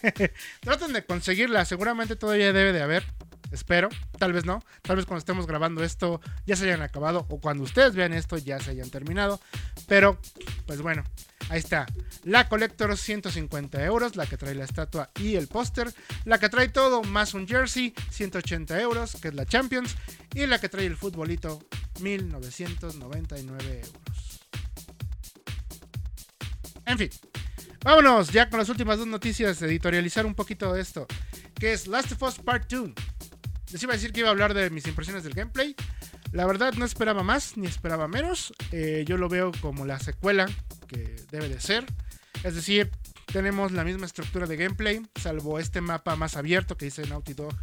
Traten de conseguirla. Seguramente todavía debe de haber. Espero. Tal vez no. Tal vez cuando estemos grabando esto ya se hayan acabado. O cuando ustedes vean esto ya se hayan terminado. Pero, pues bueno. Ahí está. La Collector 150 euros, la que trae la estatua y el póster. La que trae todo más un jersey, 180 euros, que es la Champions. Y la que trae el futbolito, 1999 euros. En fin, vámonos ya con las últimas dos noticias, editorializar un poquito de esto, que es Last of Us Part 2. Les iba a decir que iba a hablar de mis impresiones del gameplay. La verdad no esperaba más ni esperaba menos. Eh, yo lo veo como la secuela que debe de ser. Es decir, tenemos la misma estructura de gameplay, salvo este mapa más abierto que dice Naughty Dog,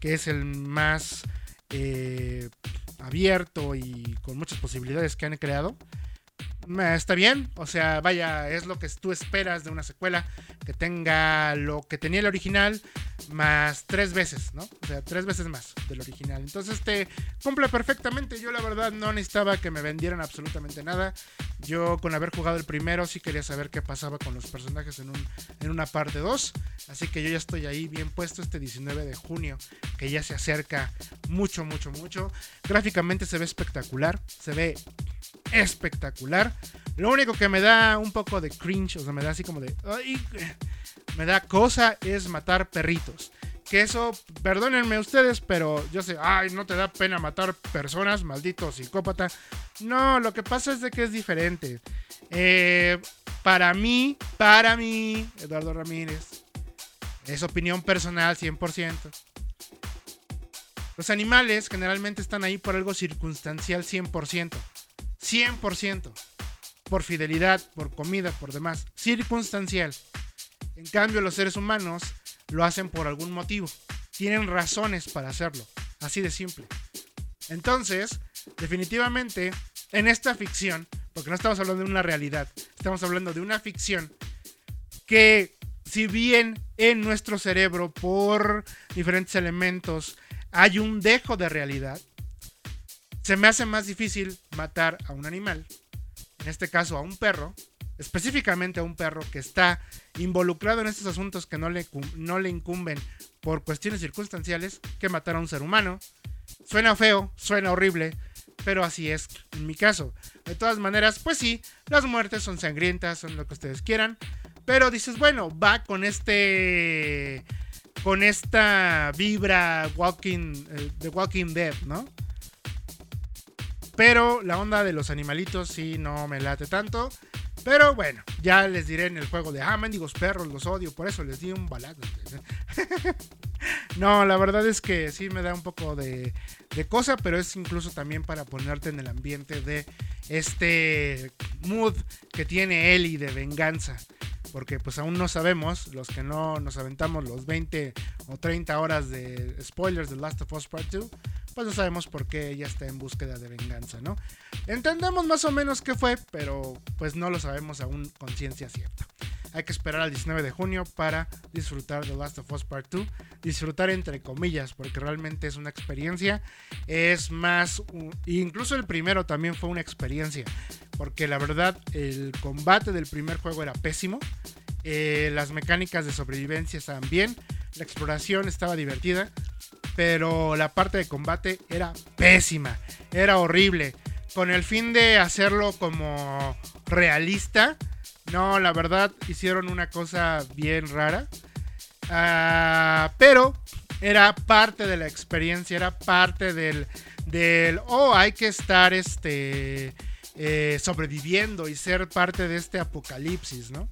que es el más eh, abierto y con muchas posibilidades que han creado. Está bien, o sea, vaya, es lo que tú esperas de una secuela, que tenga lo que tenía el original, más tres veces, ¿no? O sea, tres veces más del original. Entonces te cumple perfectamente. Yo la verdad no necesitaba que me vendieran absolutamente nada. Yo con haber jugado el primero sí quería saber qué pasaba con los personajes en, un, en una parte 2. Así que yo ya estoy ahí bien puesto este 19 de junio, que ya se acerca mucho, mucho, mucho. Gráficamente se ve espectacular, se ve espectacular. Lo único que me da un poco de cringe, o sea, me da así como de me da cosa es matar perritos. Que eso, perdónenme ustedes, pero yo sé, ay, no te da pena matar personas, maldito psicópata. No, lo que pasa es de que es diferente. Eh, para mí, para mí, Eduardo Ramírez, es opinión personal 100%. Los animales generalmente están ahí por algo circunstancial 100%. 100%. Por fidelidad, por comida, por demás. Circunstancial. En cambio, los seres humanos lo hacen por algún motivo. Tienen razones para hacerlo. Así de simple. Entonces, definitivamente, en esta ficción, porque no estamos hablando de una realidad, estamos hablando de una ficción que si bien en nuestro cerebro por diferentes elementos hay un dejo de realidad, se me hace más difícil matar a un animal, en este caso a un perro, específicamente a un perro que está involucrado en estos asuntos que no le, no le incumben por cuestiones circunstanciales, que matar a un ser humano. Suena feo, suena horrible, pero así es en mi caso. De todas maneras, pues sí, las muertes son sangrientas, son lo que ustedes quieran, pero dices, bueno, va con este con esta vibra walking eh, de Walking Dead, ¿no? Pero la onda de los animalitos sí no me late tanto. Pero bueno, ya les diré en el juego de, ah, mendigos perros, los odio, por eso les di un balazo. no, la verdad es que sí me da un poco de, cosa, pero es incluso también para ponerte en el ambiente de este mood que tiene Ellie de venganza porque pues aún no sabemos, los que no nos aventamos los 20 o 30 horas de spoilers de Last of Us Part 2, pues no sabemos por qué ella está en búsqueda de venganza, ¿no? Entendemos más o menos qué fue, pero pues no lo sabemos aún con ciencia cierta. Hay que esperar al 19 de junio para disfrutar de Last of Us Part 2. Disfrutar entre comillas, porque realmente es una experiencia. Es más, incluso el primero también fue una experiencia porque la verdad el combate del primer juego era pésimo. Eh, las mecánicas de sobrevivencia estaban bien, la exploración estaba divertida, pero la parte de combate era pésima, era horrible. Con el fin de hacerlo como realista, no, la verdad hicieron una cosa bien rara. Ah, pero era parte de la experiencia, era parte del, del, oh, hay que estar este, eh, sobreviviendo y ser parte de este apocalipsis, ¿no?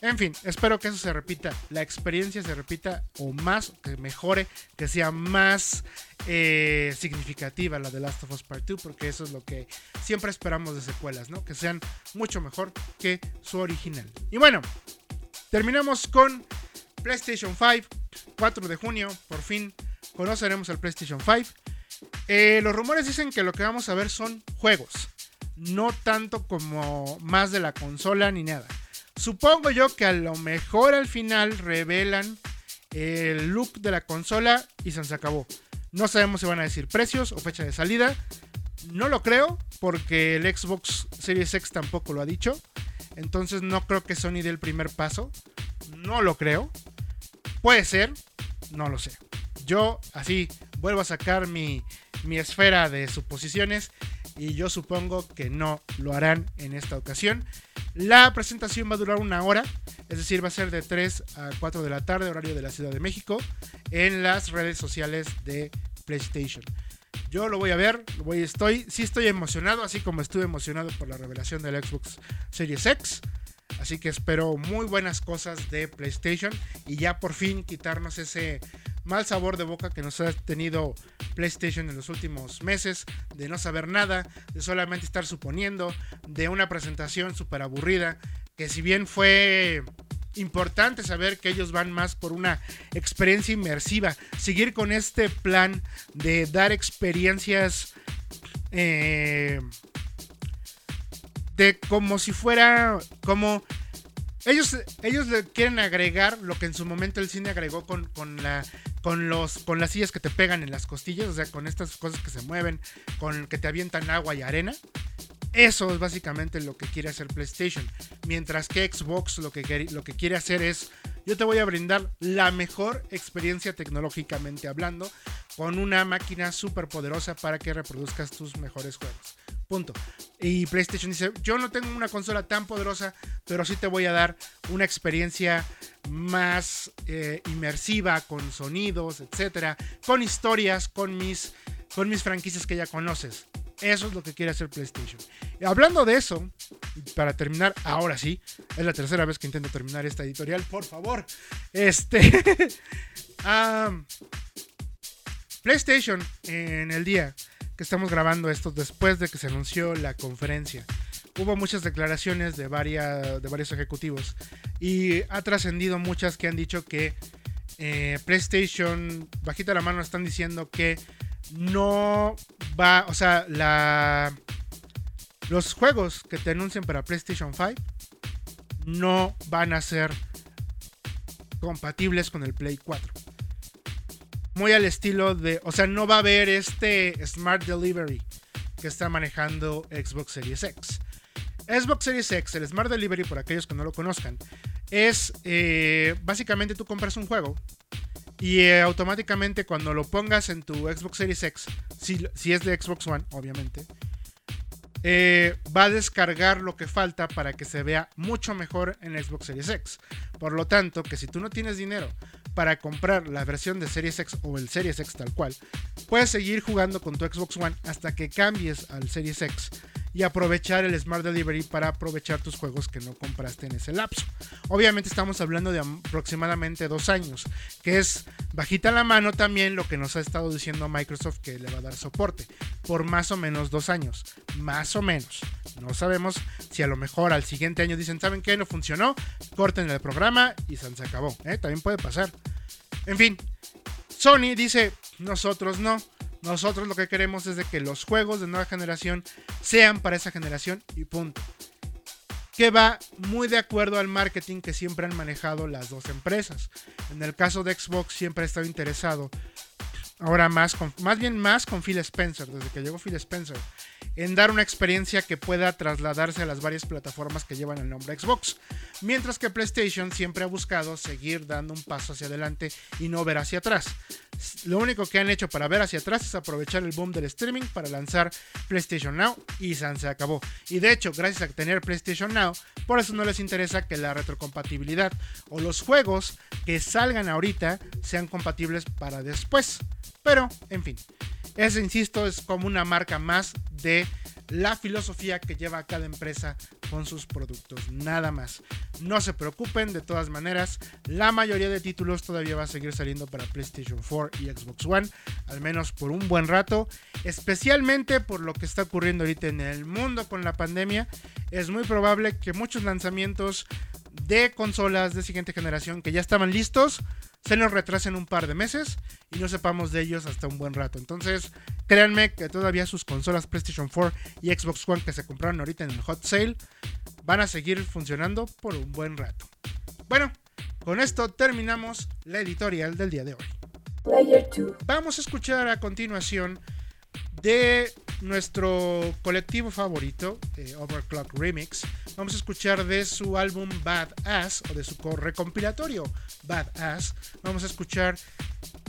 En fin, espero que eso se repita, la experiencia se repita o más, que mejore, que sea más eh, significativa la de Last of Us Part 2, porque eso es lo que siempre esperamos de secuelas, ¿no? Que sean mucho mejor que su original. Y bueno, terminamos con PlayStation 5, 4 de junio, por fin conoceremos el PlayStation 5. Eh, los rumores dicen que lo que vamos a ver son juegos no tanto como más de la consola ni nada. Supongo yo que a lo mejor al final revelan el look de la consola y se acabó. No sabemos si van a decir precios o fecha de salida. No lo creo porque el Xbox Series X tampoco lo ha dicho. Entonces no creo que Sony dé el primer paso. No lo creo. Puede ser. No lo sé. Yo así vuelvo a sacar mi, mi esfera de suposiciones y yo supongo que no lo harán en esta ocasión. La presentación va a durar una hora, es decir, va a ser de 3 a 4 de la tarde, horario de la Ciudad de México, en las redes sociales de PlayStation. Yo lo voy a ver, voy, estoy, sí estoy emocionado, así como estuve emocionado por la revelación del Xbox Series X. Así que espero muy buenas cosas de PlayStation y ya por fin quitarnos ese mal sabor de boca que nos ha tenido PlayStation en los últimos meses, de no saber nada, de solamente estar suponiendo, de una presentación súper aburrida, que si bien fue importante saber que ellos van más por una experiencia inmersiva, seguir con este plan de dar experiencias eh, de como si fuera como ellos, ellos le quieren agregar lo que en su momento el cine agregó con, con, la, con, los, con las sillas que te pegan en las costillas, o sea, con estas cosas que se mueven, con que te avientan agua y arena. Eso es básicamente lo que quiere hacer PlayStation. Mientras que Xbox lo que, lo que quiere hacer es, yo te voy a brindar la mejor experiencia tecnológicamente hablando, con una máquina súper poderosa para que reproduzcas tus mejores juegos. Punto. Y PlayStation dice, yo no tengo una consola tan poderosa, pero sí te voy a dar una experiencia más eh, inmersiva, con sonidos, etcétera, con historias, con mis, con mis franquicias que ya conoces. Eso es lo que quiere hacer PlayStation. Hablando de eso, para terminar, ahora sí, es la tercera vez que intento terminar esta editorial, por favor. Este. PlayStation en el día que estamos grabando esto después de que se anunció la conferencia. Hubo muchas declaraciones de, varias, de varios ejecutivos y ha trascendido muchas que han dicho que eh, PlayStation, bajita la mano, están diciendo que no va, o sea, la, los juegos que te anuncien para PlayStation 5 no van a ser compatibles con el Play 4. Muy al estilo de, o sea, no va a haber este Smart Delivery que está manejando Xbox Series X. Xbox Series X, el Smart Delivery, por aquellos que no lo conozcan, es eh, básicamente tú compras un juego y eh, automáticamente cuando lo pongas en tu Xbox Series X, si, si es de Xbox One, obviamente, eh, va a descargar lo que falta para que se vea mucho mejor en Xbox Series X. Por lo tanto, que si tú no tienes dinero para comprar la versión de Series X o el Series X tal cual, puedes seguir jugando con tu Xbox One hasta que cambies al Series X y aprovechar el Smart Delivery para aprovechar tus juegos que no compraste en ese lapso. Obviamente estamos hablando de aproximadamente dos años, que es bajita la mano también lo que nos ha estado diciendo Microsoft que le va a dar soporte, por más o menos dos años, más o menos. No sabemos si a lo mejor al siguiente año dicen, ¿saben qué? No funcionó, corten el programa y se acabó. ¿eh? También puede pasar. En fin, Sony dice, nosotros no. Nosotros lo que queremos es de que los juegos de nueva generación sean para esa generación y punto. Que va muy de acuerdo al marketing que siempre han manejado las dos empresas. En el caso de Xbox siempre ha estado interesado, ahora más, con, más bien más con Phil Spencer, desde que llegó Phil Spencer, en dar una experiencia que pueda trasladarse a las varias plataformas que llevan el nombre Xbox. Mientras que PlayStation siempre ha buscado seguir dando un paso hacia adelante y no ver hacia atrás. Lo único que han hecho para ver hacia atrás es aprovechar el boom del streaming para lanzar PlayStation Now y se acabó. Y de hecho, gracias a tener PlayStation Now, por eso no les interesa que la retrocompatibilidad o los juegos que salgan ahorita sean compatibles para después. Pero, en fin, eso, insisto, es como una marca más de la filosofía que lleva cada empresa con sus productos, nada más. No se preocupen, de todas maneras, la mayoría de títulos todavía va a seguir saliendo para PlayStation 4 y Xbox One, al menos por un buen rato, especialmente por lo que está ocurriendo ahorita en el mundo con la pandemia. Es muy probable que muchos lanzamientos de consolas de siguiente generación que ya estaban listos se nos retrasen un par de meses y no sepamos de ellos hasta un buen rato. Entonces, créanme que todavía sus consolas PlayStation 4 y Xbox One que se compraron ahorita en el hot sale van a seguir funcionando por un buen rato. Bueno, con esto terminamos la editorial del día de hoy. Vamos a escuchar a continuación de nuestro colectivo favorito, Overclock Remix. Vamos a escuchar de su álbum Bad Ass o de su recompilatorio Bad Ass. Vamos a escuchar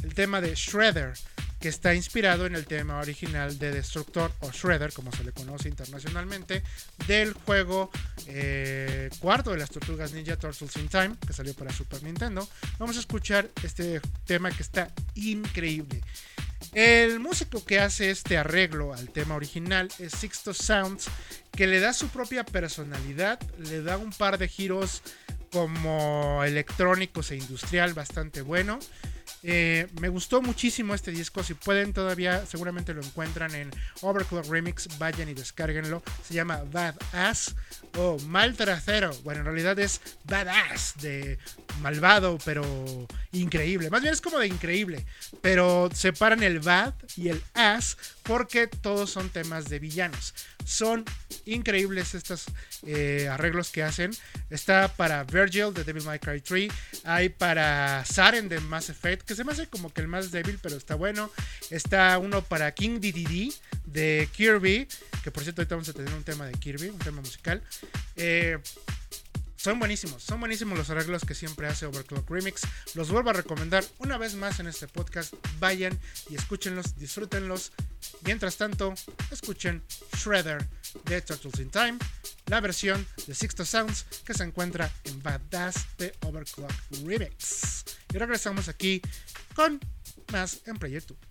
el tema de Shredder, que está inspirado en el tema original de Destructor o Shredder, como se le conoce internacionalmente, del juego eh, cuarto de las Tortugas Ninja Turtles in Time, que salió para Super Nintendo. Vamos a escuchar este tema que está increíble. El músico que hace este arreglo al tema original es Sixto Sounds, que le da su propia personalidad, le da un par de giros como electrónicos e industrial bastante bueno. Eh, me gustó muchísimo este disco. Si pueden, todavía seguramente lo encuentran en Overclock Remix. Vayan y descárguenlo. Se llama Badass o Mal Trasero. Bueno, en realidad es Badass de malvado, pero increíble. Más bien es como de increíble. Pero separan el bad y el ass porque todos son temas de villanos. Son increíbles estos eh, arreglos que hacen. Está para Virgil de Devil May Cry 3. Hay para Saren de Mass Effect, que se me hace como que el más débil, pero está bueno. Está uno para King DDD de Kirby, que por cierto ahorita vamos a tener un tema de Kirby, un tema musical. Eh, son buenísimos, son buenísimos los arreglos que siempre hace Overclock Remix. Los vuelvo a recomendar una vez más en este podcast. Vayan y escúchenlos, disfrútenlos. Mientras tanto, escuchen Shredder de Turtles in Time, la versión de Sixto Sounds que se encuentra en Badass de Overclock Remix. Y regresamos aquí con más en Player 2.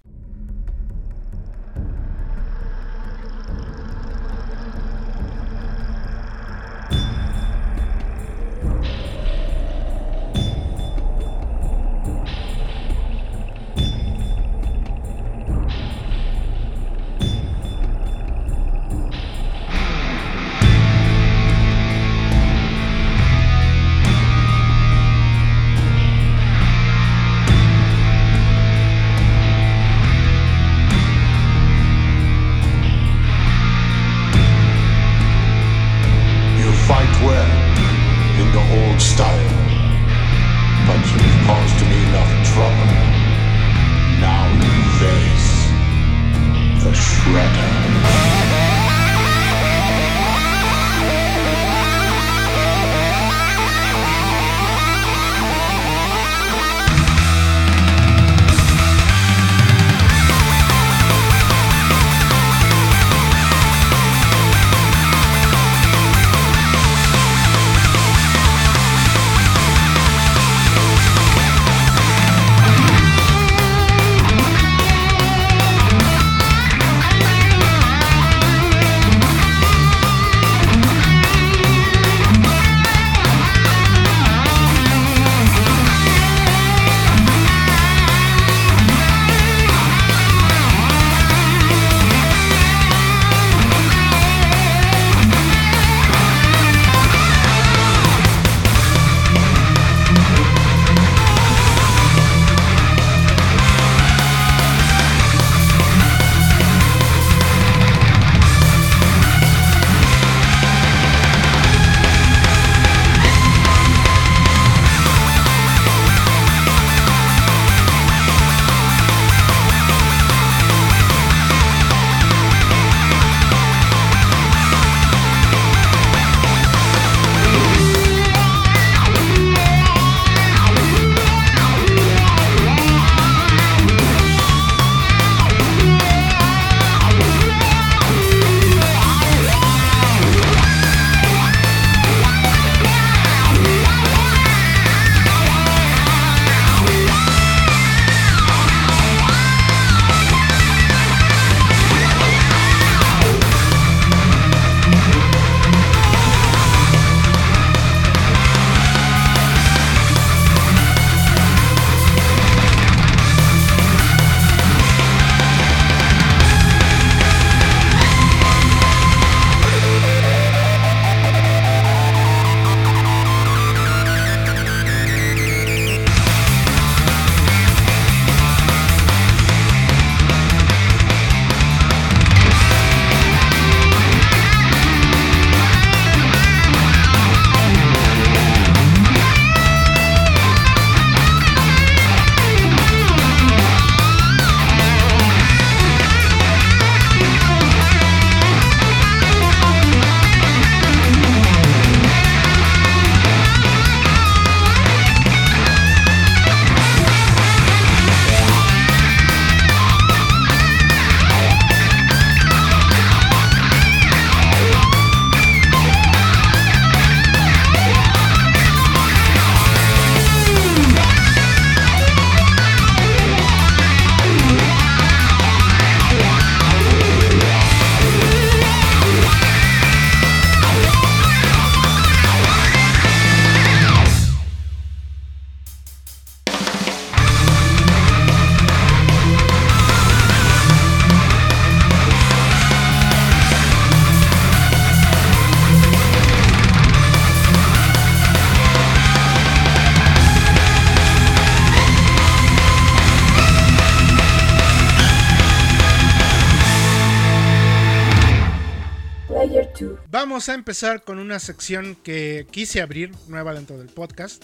Vamos a empezar con una sección que quise abrir, nueva dentro del podcast,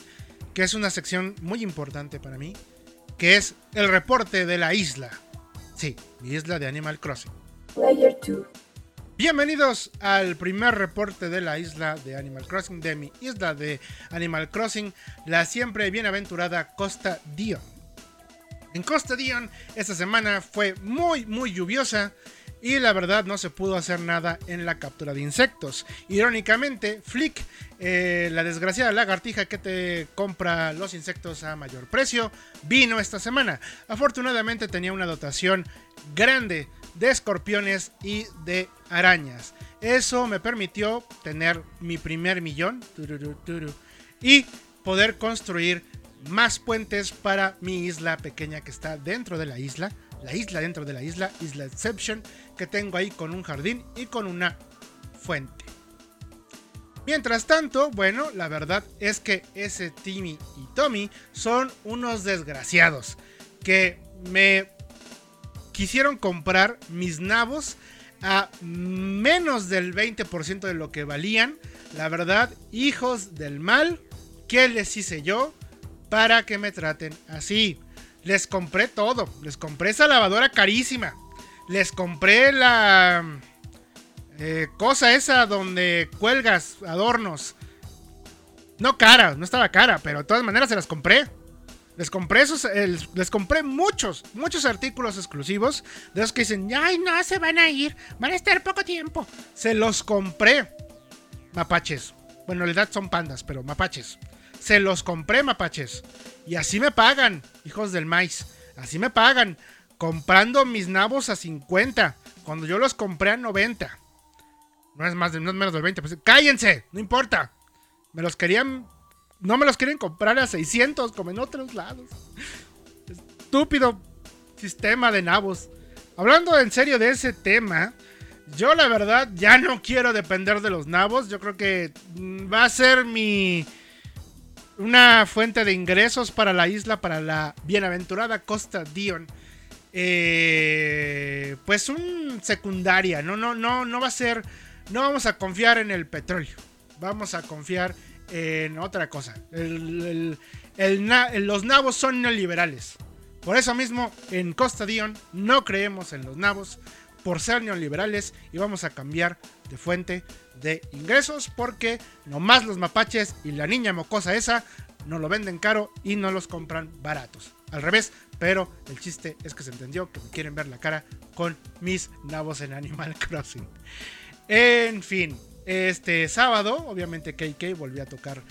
que es una sección muy importante para mí, que es el reporte de la isla. Sí, mi isla de Animal Crossing. Player 2. Bienvenidos al primer reporte de la isla de Animal Crossing, de mi isla de Animal Crossing, la siempre bienaventurada Costa Dion. En Costa Dion esta semana fue muy muy lluviosa y la verdad no se pudo hacer nada en la captura de insectos. Irónicamente, Flick, eh, la desgraciada lagartija que te compra los insectos a mayor precio, vino esta semana. Afortunadamente tenía una dotación grande de escorpiones y de arañas. Eso me permitió tener mi primer millón y poder construir más puentes para mi isla pequeña que está dentro de la isla. La isla dentro de la isla, Isla Exception, que tengo ahí con un jardín y con una fuente. Mientras tanto, bueno, la verdad es que ese Timmy y Tommy son unos desgraciados que me quisieron comprar mis nabos a menos del 20% de lo que valían. La verdad, hijos del mal, ¿qué les hice yo para que me traten así? Les compré todo. Les compré esa lavadora carísima. Les compré la eh, cosa esa donde cuelgas adornos. No cara, no estaba cara, pero de todas maneras se las compré. Les compré esos, les compré muchos, muchos artículos exclusivos de esos que dicen, ay no, se van a ir, van a estar poco tiempo. Se los compré, mapaches. Bueno, en realidad son pandas, pero mapaches. Se los compré, mapaches. Y así me pagan, hijos del maíz. Así me pagan, comprando mis nabos a 50, cuando yo los compré a 90. No es más de, no es menos del 20. Pues, cállense, no importa. Me los querían no me los quieren comprar a 600 como en otros lados. Estúpido sistema de nabos. Hablando en serio de ese tema, yo la verdad ya no quiero depender de los nabos. Yo creo que mm, va a ser mi una fuente de ingresos para la isla, para la bienaventurada Costa Dion. Eh, pues un secundaria, no, no, no, no va a ser, no vamos a confiar en el petróleo, vamos a confiar en otra cosa. El, el, los nabos son neoliberales. Por eso mismo, en Costa Dion no creemos en los nabos por ser neoliberales y vamos a cambiar de fuente de ingresos porque nomás los mapaches y la niña mocosa esa no lo venden caro y no los compran baratos. Al revés, pero el chiste es que se entendió que me quieren ver la cara con mis nabos en Animal Crossing. En fin, este sábado, obviamente KK volvió a tocar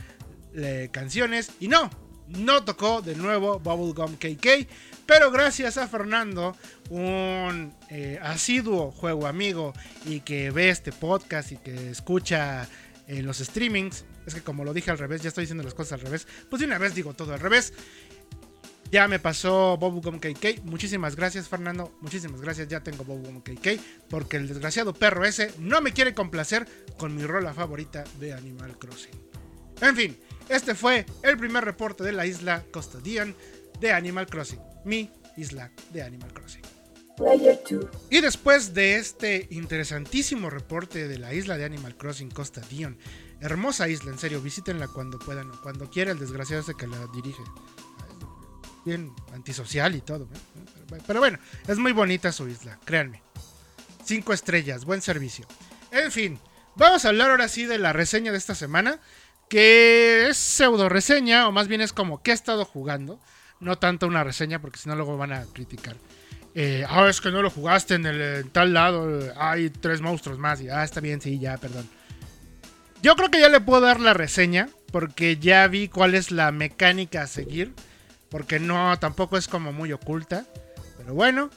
eh, canciones y no, no tocó de nuevo Bubblegum KK, pero gracias a Fernando, un eh, asiduo juego amigo y que ve este podcast y que escucha en los streamings, es que como lo dije al revés, ya estoy diciendo las cosas al revés, pues de una vez digo todo al revés. Ya me pasó Bubblegum KK. Muchísimas gracias, Fernando. Muchísimas gracias. Ya tengo Bubblegum KK. Porque el desgraciado perro ese no me quiere complacer con mi rola favorita de Animal Crossing. En fin, este fue el primer reporte de la isla Costa Dion de Animal Crossing. Mi isla de Animal Crossing. Player 2. Y después de este interesantísimo reporte de la isla de Animal Crossing Costa Dion, hermosa isla, en serio, visítenla cuando puedan o cuando quiera el desgraciado ese que la dirige bien antisocial y todo. ¿eh? Pero bueno, es muy bonita su isla, créanme. Cinco estrellas, buen servicio. En fin, vamos a hablar ahora sí de la reseña de esta semana, que es pseudo reseña, o más bien es como que he estado jugando, no tanto una reseña, porque si no luego van a criticar. Eh, ah, es que no lo jugaste en, el, tal lado, hay tres monstruos más, y ah, está bien, sí, ya, perdón. Yo creo que ya le puedo dar la reseña, porque ya vi cuál es la mecánica a seguir porque no, tampoco es como muy oculta. Pero bueno,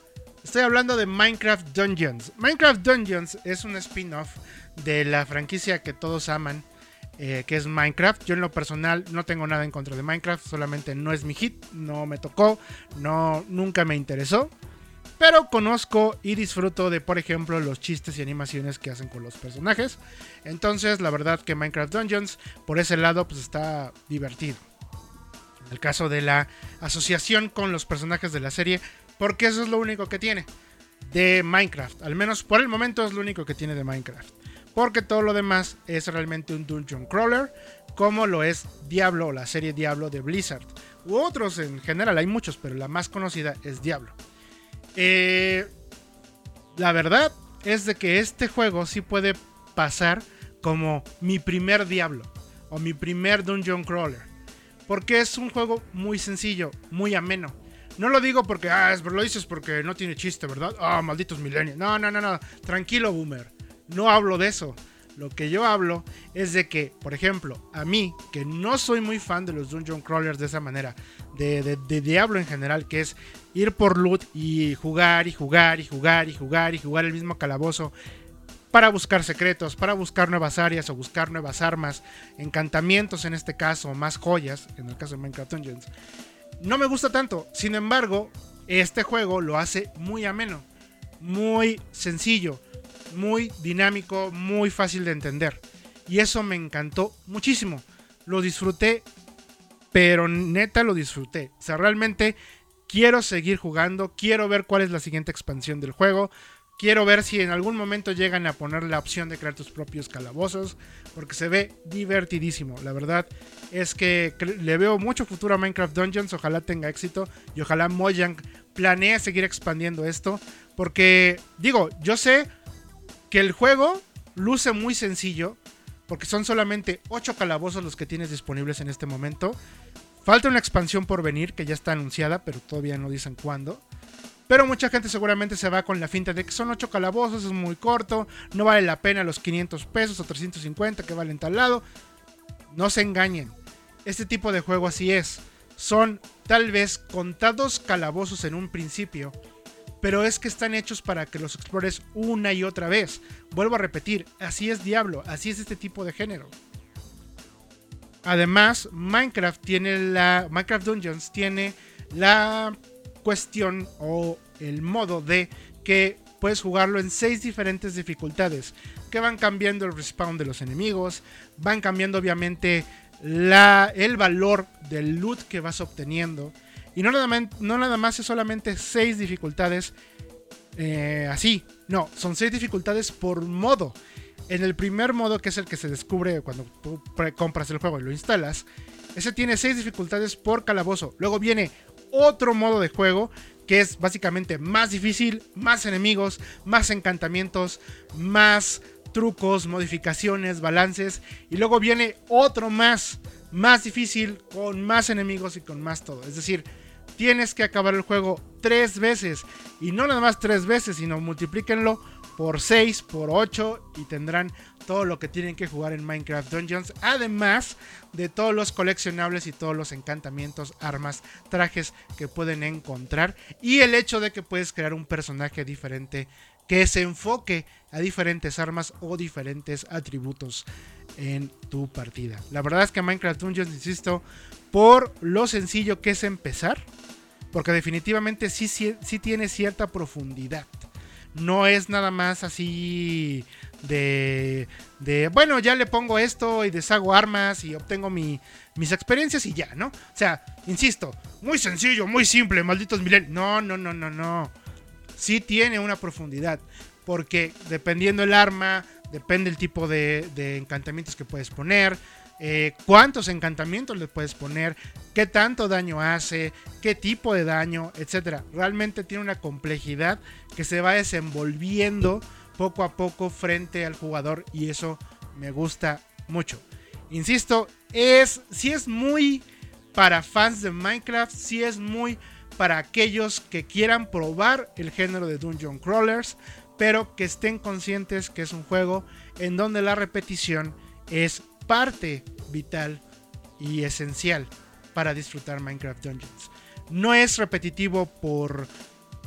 estoy hablando de Minecraft Dungeons. Minecraft Dungeons es un spin-off de la franquicia que todos aman, eh, que es Minecraft. Yo en lo personal no tengo nada en contra de Minecraft, solamente no es mi hit, no me tocó, no, nunca me interesó. Pero conozco y disfruto de, por ejemplo, los chistes y animaciones que hacen con los personajes. Entonces, la verdad que Minecraft Dungeons, por ese lado, pues está divertido el caso de la asociación con los personajes de la serie, porque eso es lo único que tiene de Minecraft. Al menos por el momento es lo único que tiene de Minecraft. Porque todo lo demás es realmente un dungeon crawler, como lo es Diablo o la serie Diablo de Blizzard. U otros en general, hay muchos, pero la más conocida es Diablo. Eh, la verdad es de que este juego sí puede pasar como mi primer Diablo o mi primer Dungeon Crawler. Porque es un juego muy sencillo, muy ameno. No lo digo porque, ah, lo dices porque no tiene chiste, ¿verdad? Ah, malditos milenios. No, no, no, no. Tranquilo, boomer. No hablo de eso. Lo que yo hablo es de que, por ejemplo, a mí, que no soy muy fan de los dungeon crawlers de esa manera, de, de, Diablo en general, que es ir por loot y jugar y jugar y jugar y jugar y jugar el mismo calabozo para buscar secretos, para buscar nuevas áreas o buscar nuevas armas, encantamientos en este caso, más joyas, en el caso de Minecraft Dungeons. No me gusta tanto, sin embargo, este juego lo hace muy ameno, muy sencillo, muy dinámico, muy fácil de entender. Y eso me encantó muchísimo. Lo disfruté, pero neta lo disfruté. O sea, realmente quiero seguir jugando, quiero ver cuál es la siguiente expansión del juego. Quiero ver si en algún momento llegan a poner la opción de crear tus propios calabozos, porque se ve divertidísimo. La verdad es que le veo mucho futuro a Minecraft Dungeons, ojalá tenga éxito y ojalá Mojang planee seguir expandiendo esto, porque digo, yo sé que el juego luce muy sencillo, porque son solamente 8 calabozos los que tienes disponibles en este momento. Falta una expansión por venir, que ya está anunciada, pero todavía no dicen cuándo. Pero mucha gente seguramente se va con la finta de que son 8 calabozos, es muy corto, no vale la pena los 500 pesos o 350 que valen tal lado. No se engañen. Este tipo de juego así es. Son tal vez contados calabozos en un principio, pero es que están hechos para que los explores una y otra vez. Vuelvo a repetir, así es Diablo, así es este tipo de género. Además, Minecraft tiene la Minecraft Dungeons tiene la cuestión o el modo de que puedes jugarlo en seis diferentes dificultades que van cambiando el respawn de los enemigos, van cambiando obviamente el valor del loot que vas obteniendo y no nada, no nada más es solamente 6 dificultades eh, así. No, son 6 dificultades por modo. En el primer modo, que es el que se descubre cuando tú compras el juego y lo instalas, ese tiene 6 dificultades por calabozo. Luego viene otro modo de juego que es básicamente más difícil, más enemigos, más encantamientos, más trucos, modificaciones, balances. Y luego viene otro más, más difícil, con más enemigos y con más todo. Es decir, tienes que acabar el juego tres veces. Y no nada más tres veces, sino multiplíquenlo por 6, por 8 y tendrán todo lo que tienen que jugar en Minecraft Dungeons. Además de todos los coleccionables y todos los encantamientos, armas, trajes que pueden encontrar. Y el hecho de que puedes crear un personaje diferente que se enfoque a diferentes armas o diferentes atributos en tu partida. La verdad es que Minecraft Dungeons, insisto, por lo sencillo que es empezar, porque definitivamente sí, sí, tiene cierta profundidad. No es nada más así de, de, bueno, ya le pongo esto y deshago armas y obtengo mis experiencias y ya, ¿no? O sea, insisto, muy sencillo, muy simple, malditos milenios. No, no, no, no, no. Sí tiene una profundidad, porque dependiendo el arma, depende el tipo de, de encantamientos que puedes poner, eh, cuántos encantamientos le puedes poner, qué tanto daño hace, qué tipo de daño, etc. Realmente tiene una complejidad que se va desenvolviendo poco a poco frente al jugador y eso me gusta mucho. Insisto, es si es muy para fans de Minecraft, si es muy para aquellos que quieran probar el género de Dungeon Crawlers, pero que estén conscientes que es un juego en donde la repetición es parte vital y esencial para disfrutar Minecraft Dungeons. No es repetitivo por,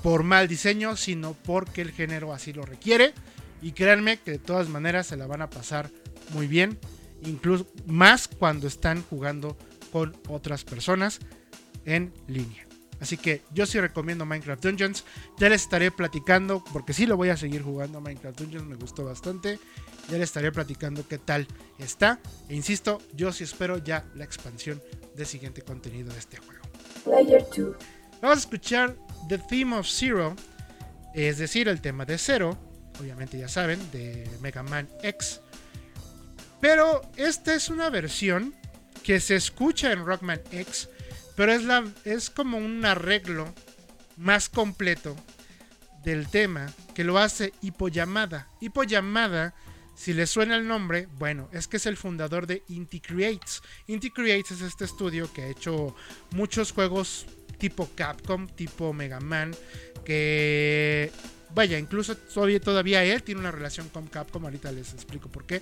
por mal diseño, sino porque el género así lo requiere. Y créanme que de todas maneras se la van a pasar muy bien, incluso más cuando están jugando con otras personas en línea. Así que yo sí recomiendo Minecraft Dungeons. Ya les estaré platicando, porque sí lo voy a seguir jugando Minecraft Dungeons, me gustó bastante. Ya les estaré platicando qué tal está. E insisto, yo sí espero ya la expansión de siguiente contenido de este juego. Vamos a escuchar The Theme of Zero, es decir, el tema de cero, obviamente ya saben, de Mega Man X. Pero esta es una versión que se escucha en Rockman X, pero es, la, es como un arreglo más completo del tema que lo hace Hippo Yamada. Hippo Yamada, si le suena el nombre, bueno, es que es el fundador de Inti Creates. Inti Creates es este estudio que ha hecho muchos juegos tipo Capcom, tipo Mega Man, que vaya, incluso todavía, todavía él tiene una relación con Capcom, ahorita les explico por qué.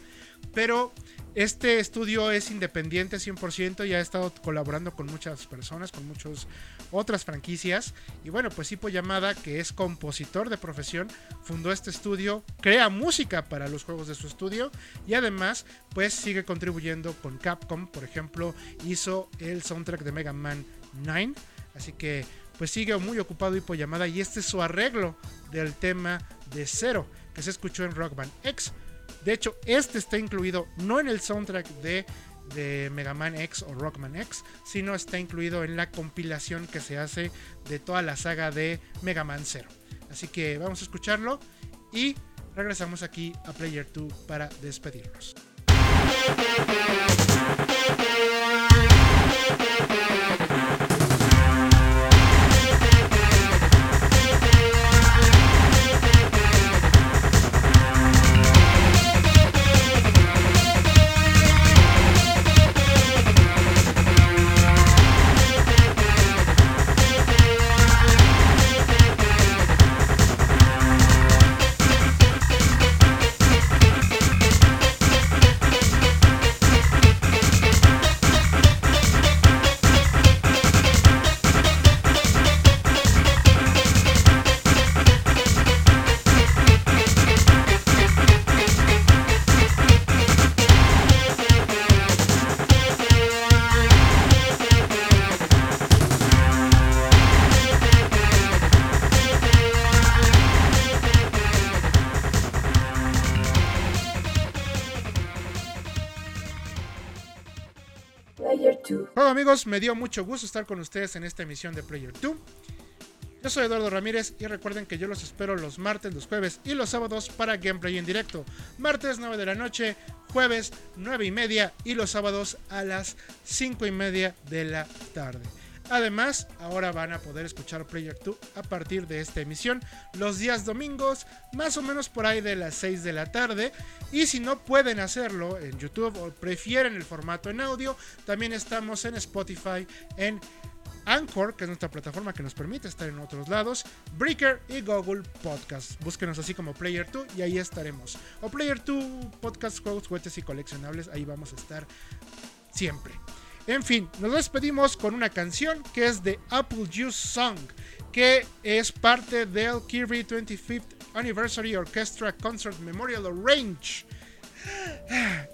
Pero este estudio es independiente 100% y ha estado colaborando con muchas personas, con muchas otras franquicias. Y bueno, pues Hippo Yamada, que es compositor de profesión, fundó este estudio, crea música para los juegos de su estudio y además pues sigue contribuyendo con Capcom. Por ejemplo, hizo el soundtrack de Mega Man 9. Así que pues sigue muy ocupado Hippo Yamada y este es su arreglo del tema de Zero que se escuchó en Rock Band X. De hecho, este está incluido no en el soundtrack de, de Mega Man X o Rockman X, sino está incluido en la compilación que se hace de toda la saga de Mega Man Zero. Así que vamos a escucharlo y regresamos aquí a Player 2 para despedirnos. Amigos, me dio mucho gusto estar con ustedes en esta emisión de Player 2. Yo soy Eduardo Ramírez y recuerden que yo los espero los martes, los jueves y los sábados para gameplay en directo. Martes 9 de la noche, jueves 9 y media y los sábados a las 5 y media de la tarde. Además, ahora van a poder escuchar Player 2 a partir de esta emisión los días domingos, más o menos por ahí de las 6 de la tarde. Y si no pueden hacerlo en YouTube o prefieren el formato en audio, también estamos en Spotify, en Anchor, que es nuestra plataforma que nos permite estar en otros lados, Breaker y Google Podcast. Búsquenos así como Player 2 y ahí estaremos. O Player 2 Podcast, Juegos, Juguetes y Coleccionables, ahí vamos a estar siempre. En fin, nos despedimos con una canción que es de Apple Juice Song, que es parte del Kirby 25th Anniversary Orchestra Concert Memorial Arrange.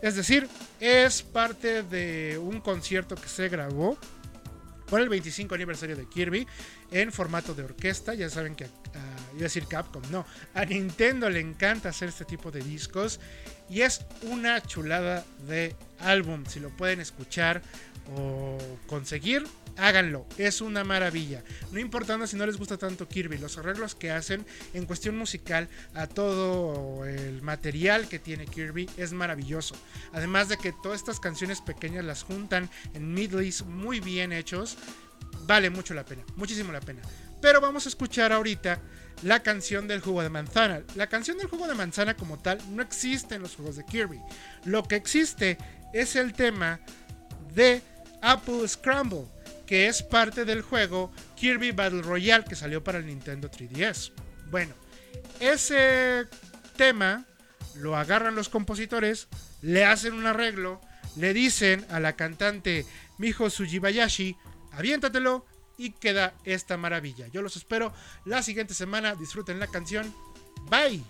Es decir, es parte de un concierto que se grabó por el 25 aniversario de Kirby en formato de orquesta. Ya saben que, uh, iba a decir Capcom, no, a Nintendo le encanta hacer este tipo de discos y es una chulada de álbum. Si lo pueden escuchar o conseguir, háganlo. Es una maravilla. No importando si no les gusta tanto Kirby, los arreglos que hacen en cuestión musical a todo el material que tiene Kirby es maravilloso. Además de que todas estas canciones pequeñas las juntan en midleys muy bien hechos. Vale mucho la pena, muchísimo la pena. Pero vamos a escuchar ahorita la canción del jugo de manzana. La canción del jugo de manzana como tal no existe en los juegos de Kirby. Lo que existe es el tema de Apple Scramble, que es parte del juego Kirby Battle Royale que salió para el Nintendo 3DS. Bueno, ese tema lo agarran los compositores, le hacen un arreglo, le dicen a la cantante Miho Sujibayashi, aviéntatelo y queda esta maravilla. Yo los espero la siguiente semana, disfruten la canción. Bye.